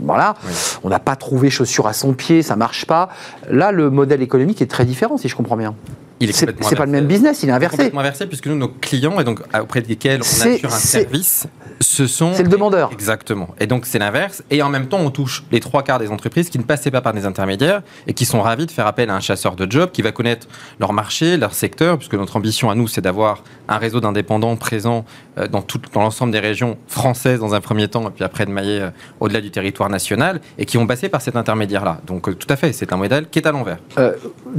voilà, on n'a pas trouvé chaussure à son pied, ça marche pas. Là le modèle économique est très différent si je comprends bien. C'est pas le même business, il est inversé. Complètement inversé, puisque nous, nos clients, et donc auprès desquels on assure un service, ce sont. C'est le demandeur. Exactement. Et donc, c'est l'inverse. Et en même temps, on touche les trois quarts des entreprises qui ne passaient pas par des intermédiaires et qui sont ravis de faire appel à un chasseur de job qui va connaître leur marché, leur secteur, puisque notre ambition à nous, c'est d'avoir un réseau d'indépendants présent euh, dans, tout, dans l'ensemble des régions françaises dans un premier temps, et puis après de mailler euh, au-delà du territoire national, et qui vont passer par cet intermédiaire-là. Donc, euh, tout à fait, c'est un modèle qui est à l'envers.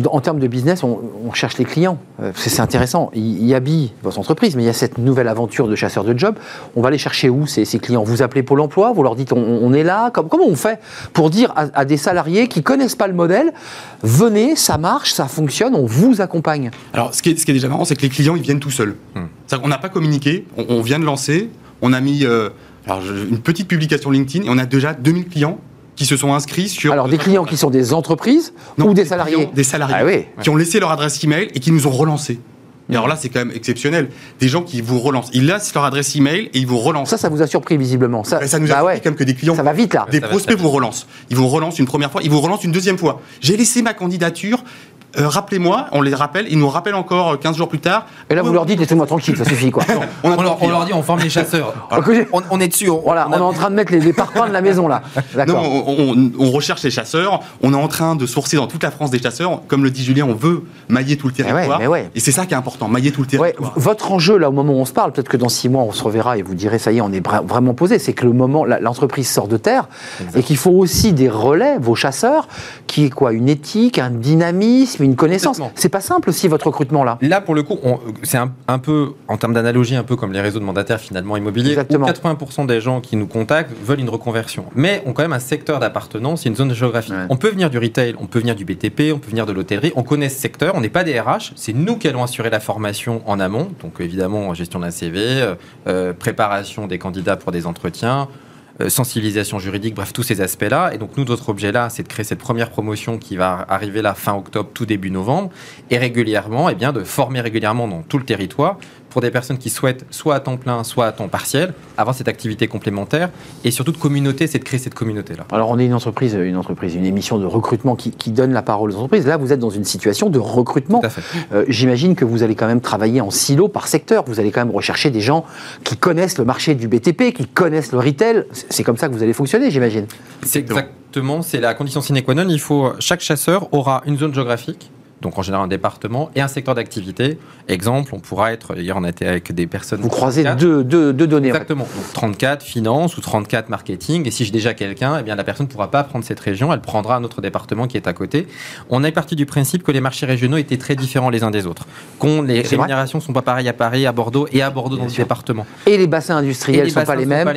en termes de business, on, on cherche les clients. c'est intéressant. Habillent votre entreprise, mais il y a cette nouvelle aventure de chasseur de job. On va les chercher où ces, clients? Vous appelez Pôle emploi, vous leur dites on, est là. comment on fait pour dire à, des salariés qui connaissent pas le modèle venez, ça marche, ça fonctionne, on vous accompagne? Alors, ce qui est, ce qui est déjà marrant, c'est que les clients, ils viennent tout seuls. Hmm. On n'a pas communiqué, on, vient de lancer, on a mis euh, une petite publication LinkedIn et on a déjà 2000 clients qui se sont inscrits sur. Alors, des clients qui sont des entreprises ou des, salariés Des salariés. Ah qui ont laissé leur adresse email et qui nous ont relancés. Et alors là, c'est quand même exceptionnel. Des gens qui vous relancent. Ils laissent leur adresse email et ils vous relancent. Ça, ça vous a surpris visiblement. Ça, ça nous a bah surpris comme que des clients. Ça va vite là. Des prospects vous relancent. Ils vous relancent une première fois, ils vous relancent une deuxième fois. J'ai laissé ma candidature euh, rappelez-moi, on les rappelle, ils nous rappellent encore 15 jours plus tard. Et là, vous leur dites, laissez-moi tranquille, ça suffit, quoi. on, leur, dit, on forme les chasseurs. on, est dessus. voilà, on, est en train de mettre les, parpaings de la maison, là. Non, on, recherche les chasseurs, on est en train de sourcer dans toute la France des chasseurs. Comme le dit Julien, on veut mailler tout le eh territoire. Et c'est ça qui est important, mailler tout le territoire. Votre enjeu, là, au moment où on se parle, peut-être que dans six mois, on se reverra et vous direz, ça y est, on est vraiment posé, c'est que le moment, l'entreprise sort de terre et qu'il faut aussi des relais, vos chasseurs, qui est quoi Une éthique, un dynamisme, une connaissance. C'est pas simple aussi votre recrutement là. Là pour le coup, c'est un, peu en termes d'analogie un peu comme les réseaux de mandataires finalement immobiliers. Exactement. Où 80% des gens qui nous contactent veulent une reconversion, mais ont quand même un secteur d'appartenance, une zone géographique. On peut venir du retail, on peut venir du BTP, on peut venir de l'hôtellerie. On connaît ce secteur, on n'est pas des RH, c'est nous qui allons assurer la formation en amont. Donc évidemment gestion d'un CV, euh, euh, préparation des candidats pour des entretiens. Euh, sensibilisation juridique, bref, tous ces aspects-là. Et donc, nous, notre objet là, c'est de créer cette première promotion qui va arriver là fin octobre, tout début novembre, et régulièrement, et eh bien, de former régulièrement dans tout le territoire pour des personnes qui souhaitent soit à temps plein, soit à temps partiel, avoir cette activité complémentaire et surtout de communauté, c'est de créer cette communauté-là. Alors on est une entreprise, une entreprise, une émission de recrutement qui, donne la parole aux entreprises. Là, vous êtes dans une situation de recrutement. Euh, j'imagine que vous allez quand même travailler en silo par secteur. Vous allez quand même rechercher des gens qui connaissent le marché du BTP, qui connaissent le retail. C'est comme ça que vous allez fonctionner, j'imagine. C'est exactement, c'est la condition sine qua non. Il faut chaque chasseur aura une zone géographique donc en général un département, et un secteur d'activité. Exemple, on pourra être, hier on été avec des personnes... Vous croisez deux, deux, deux, données. Exactement. Donc 34 finance ou 34 marketing, et si j'ai déjà quelqu'un, eh bien la personne ne pourra pas prendre cette région, elle prendra un autre département qui est à côté. On est parti du principe que les marchés régionaux étaient très différents les uns des autres, qu'on les rémunérations ne sont pas pareilles à Paris, à Bordeaux et à Bordeaux dans le département. Et les bassins industriels ne sont, pas les mêmes.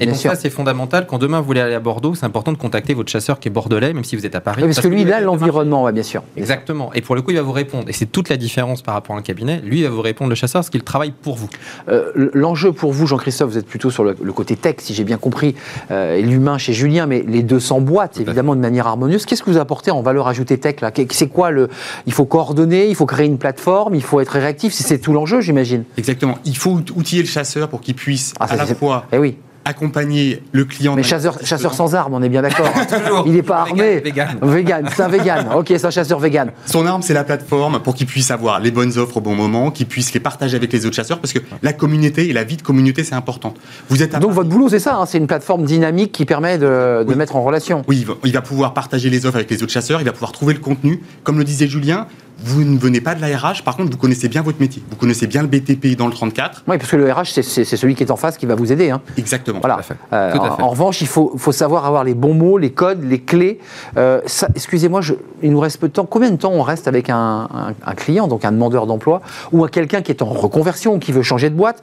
Et donc ça c'est fondamental, quand demain vous voulez aller à Bordeaux, c'est important de contacter votre chasseur qui est bordelais, même si vous êtes à Paris. parce, que lui, il a l'environnement, bien sûr. Exactement. Et pour le coup, il va vous répondre. Et c'est toute la différence par rapport à un cabinet. Lui, il va vous répondre, le chasseur, parce qu'il travaille pour vous. Euh, l'enjeu pour vous, Jean-Christophe, vous êtes plutôt sur le, côté tech, si j'ai bien compris, euh, et l'humain chez Julien, mais les deux s'emboîtent évidemment de manière harmonieuse. Qu'est-ce que vous apportez en valeur ajoutée tech là? C'est quoi le Il faut coordonner, il faut créer une plateforme, il faut être réactif? C'est tout l'enjeu, j'imagine. Exactement. Il faut outiller le chasseur pour qu'il puisse ah, à la fois eh oui accompagner le client. Mais chasseur, chasseur sans arme, on est bien d'accord. il n'est pas armé. Vegan. Vegan, c'est un vegan. Ok, c'est un chasseur vegan. Son arme, c'est la plateforme pour qu'il puisse avoir les bonnes offres au bon moment, qu'il puisse les partager avec les autres chasseurs, parce que la communauté et la vie de communauté, c'est important. Vous êtes Donc votre boulot, c'est ça, hein, c'est une plateforme dynamique qui permet de, de mettre en relation. Oui, il va pouvoir partager les offres avec les autres chasseurs, il va pouvoir trouver le contenu. Comme le disait Julien, vous ne venez pas de la RH, par contre, vous connaissez bien votre métier. Vous connaissez bien le BTP dans le 34. Oui, parce que le RH, c'est celui qui est en face qui va vous aider. Hein. Exactement. Voilà. Euh, en, revanche, il faut, faut, savoir avoir les bons mots, les codes, les clés. Euh, excusez-moi, il nous reste peu de temps. Combien de temps on reste avec un, client, donc un demandeur d'emploi, ou à quelqu'un qui est en reconversion, qui veut changer de boîte?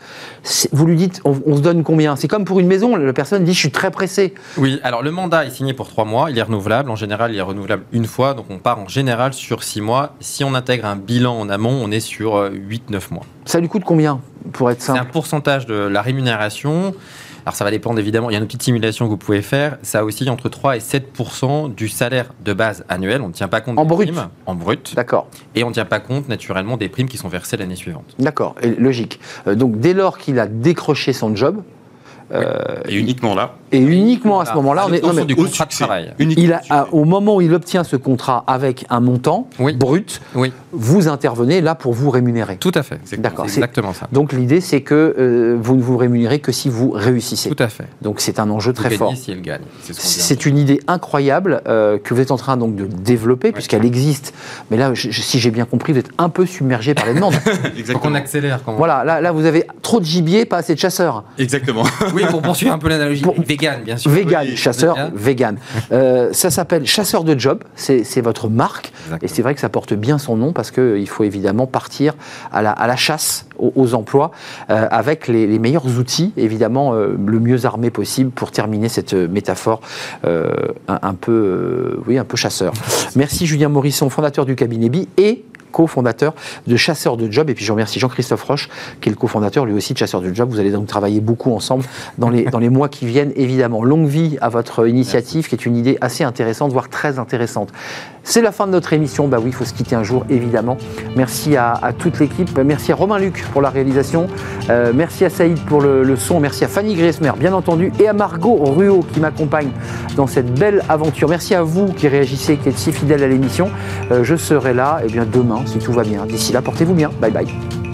Vous lui dites, on, se donne combien? C'est comme pour une maison, la personne dit, je suis très pressé. Oui, alors le mandat est signé pour trois mois, il est renouvelable. En général, il est renouvelable une fois, donc on part en général sur six mois. Si on intègre un bilan en amont, on est sur 8-9 euh, mois. Ça lui coûte combien pour être simple C'est un pourcentage de la rémunération. Alors ça va dépendre évidemment, il y a une petite simulation que vous pouvez faire. Ça aussi entre 3 et 7 du salaire de base annuel. On ne tient pas compte en des brut. primes. En brut. D'accord. Et on ne tient pas compte naturellement des primes qui sont versées l'année suivante. D'accord, logique. Euh, donc dès lors qu'il a décroché son job, et uniquement là. Et uniquement à ce moment-là, on est non, mais, du contrat de travail. Il a, au moment où il obtient ce contrat avec un montant brut, oui. vous intervenez là pour vous rémunérer. Tout à fait. D'accord. Exactement ça. Donc l'idée, c'est que euh, vous ne vous rémunérez que si vous réussissez. Tout à fait. Donc c'est un enjeu très fort. Si elle gagne. C'est une idée incroyable euh, que vous êtes en train donc de développer puisqu'elle existe. Mais là, si j'ai bien compris, vous êtes un peu submergé par les demandes. Exactement. Donc on accélère. Quand Voilà. Là, là, vous avez trop de gibier, pas assez de chasseurs. Exactement. oui, pour poursuivre un peu l'analogie. Vegan, bien sûr. Vegan chasseur vegan. Euh, ça s'appelle Chasseur de Job, c'est votre marque. Et c'est vrai que ça porte bien son nom parce qu'il faut évidemment partir à la, à la chasse aux, emplois euh, avec les, meilleurs outils, évidemment euh, le mieux armé possible pour terminer cette métaphore un, peu, oui, un peu chasseur. Merci Julien Morisson, fondateur du cabinet BI et cofondateur de Chasseurs de Job. Et puis je remercie Jean-Christophe Roche, qui est le cofondateur lui aussi de Chasseurs de Job. Vous allez donc travailler beaucoup ensemble dans les, dans les mois qui viennent, évidemment. Longue vie à votre initiative, qui est une idée assez intéressante, voire très intéressante. C'est la fin de notre émission. Bah oui, il faut se quitter un jour, évidemment. Merci à, toute l'équipe. Merci à Romain Luc pour la réalisation. Euh, merci à Saïd pour le, son. Merci à Fanny Griesmer, bien entendu. Et à Margot Ruot qui m'accompagne dans cette belle aventure. Merci à vous qui réagissez, qui êtes si fidèles à l'émission. Euh, je serai là demain, si tout va bien. D'ici là, portez-vous bien. Bye bye.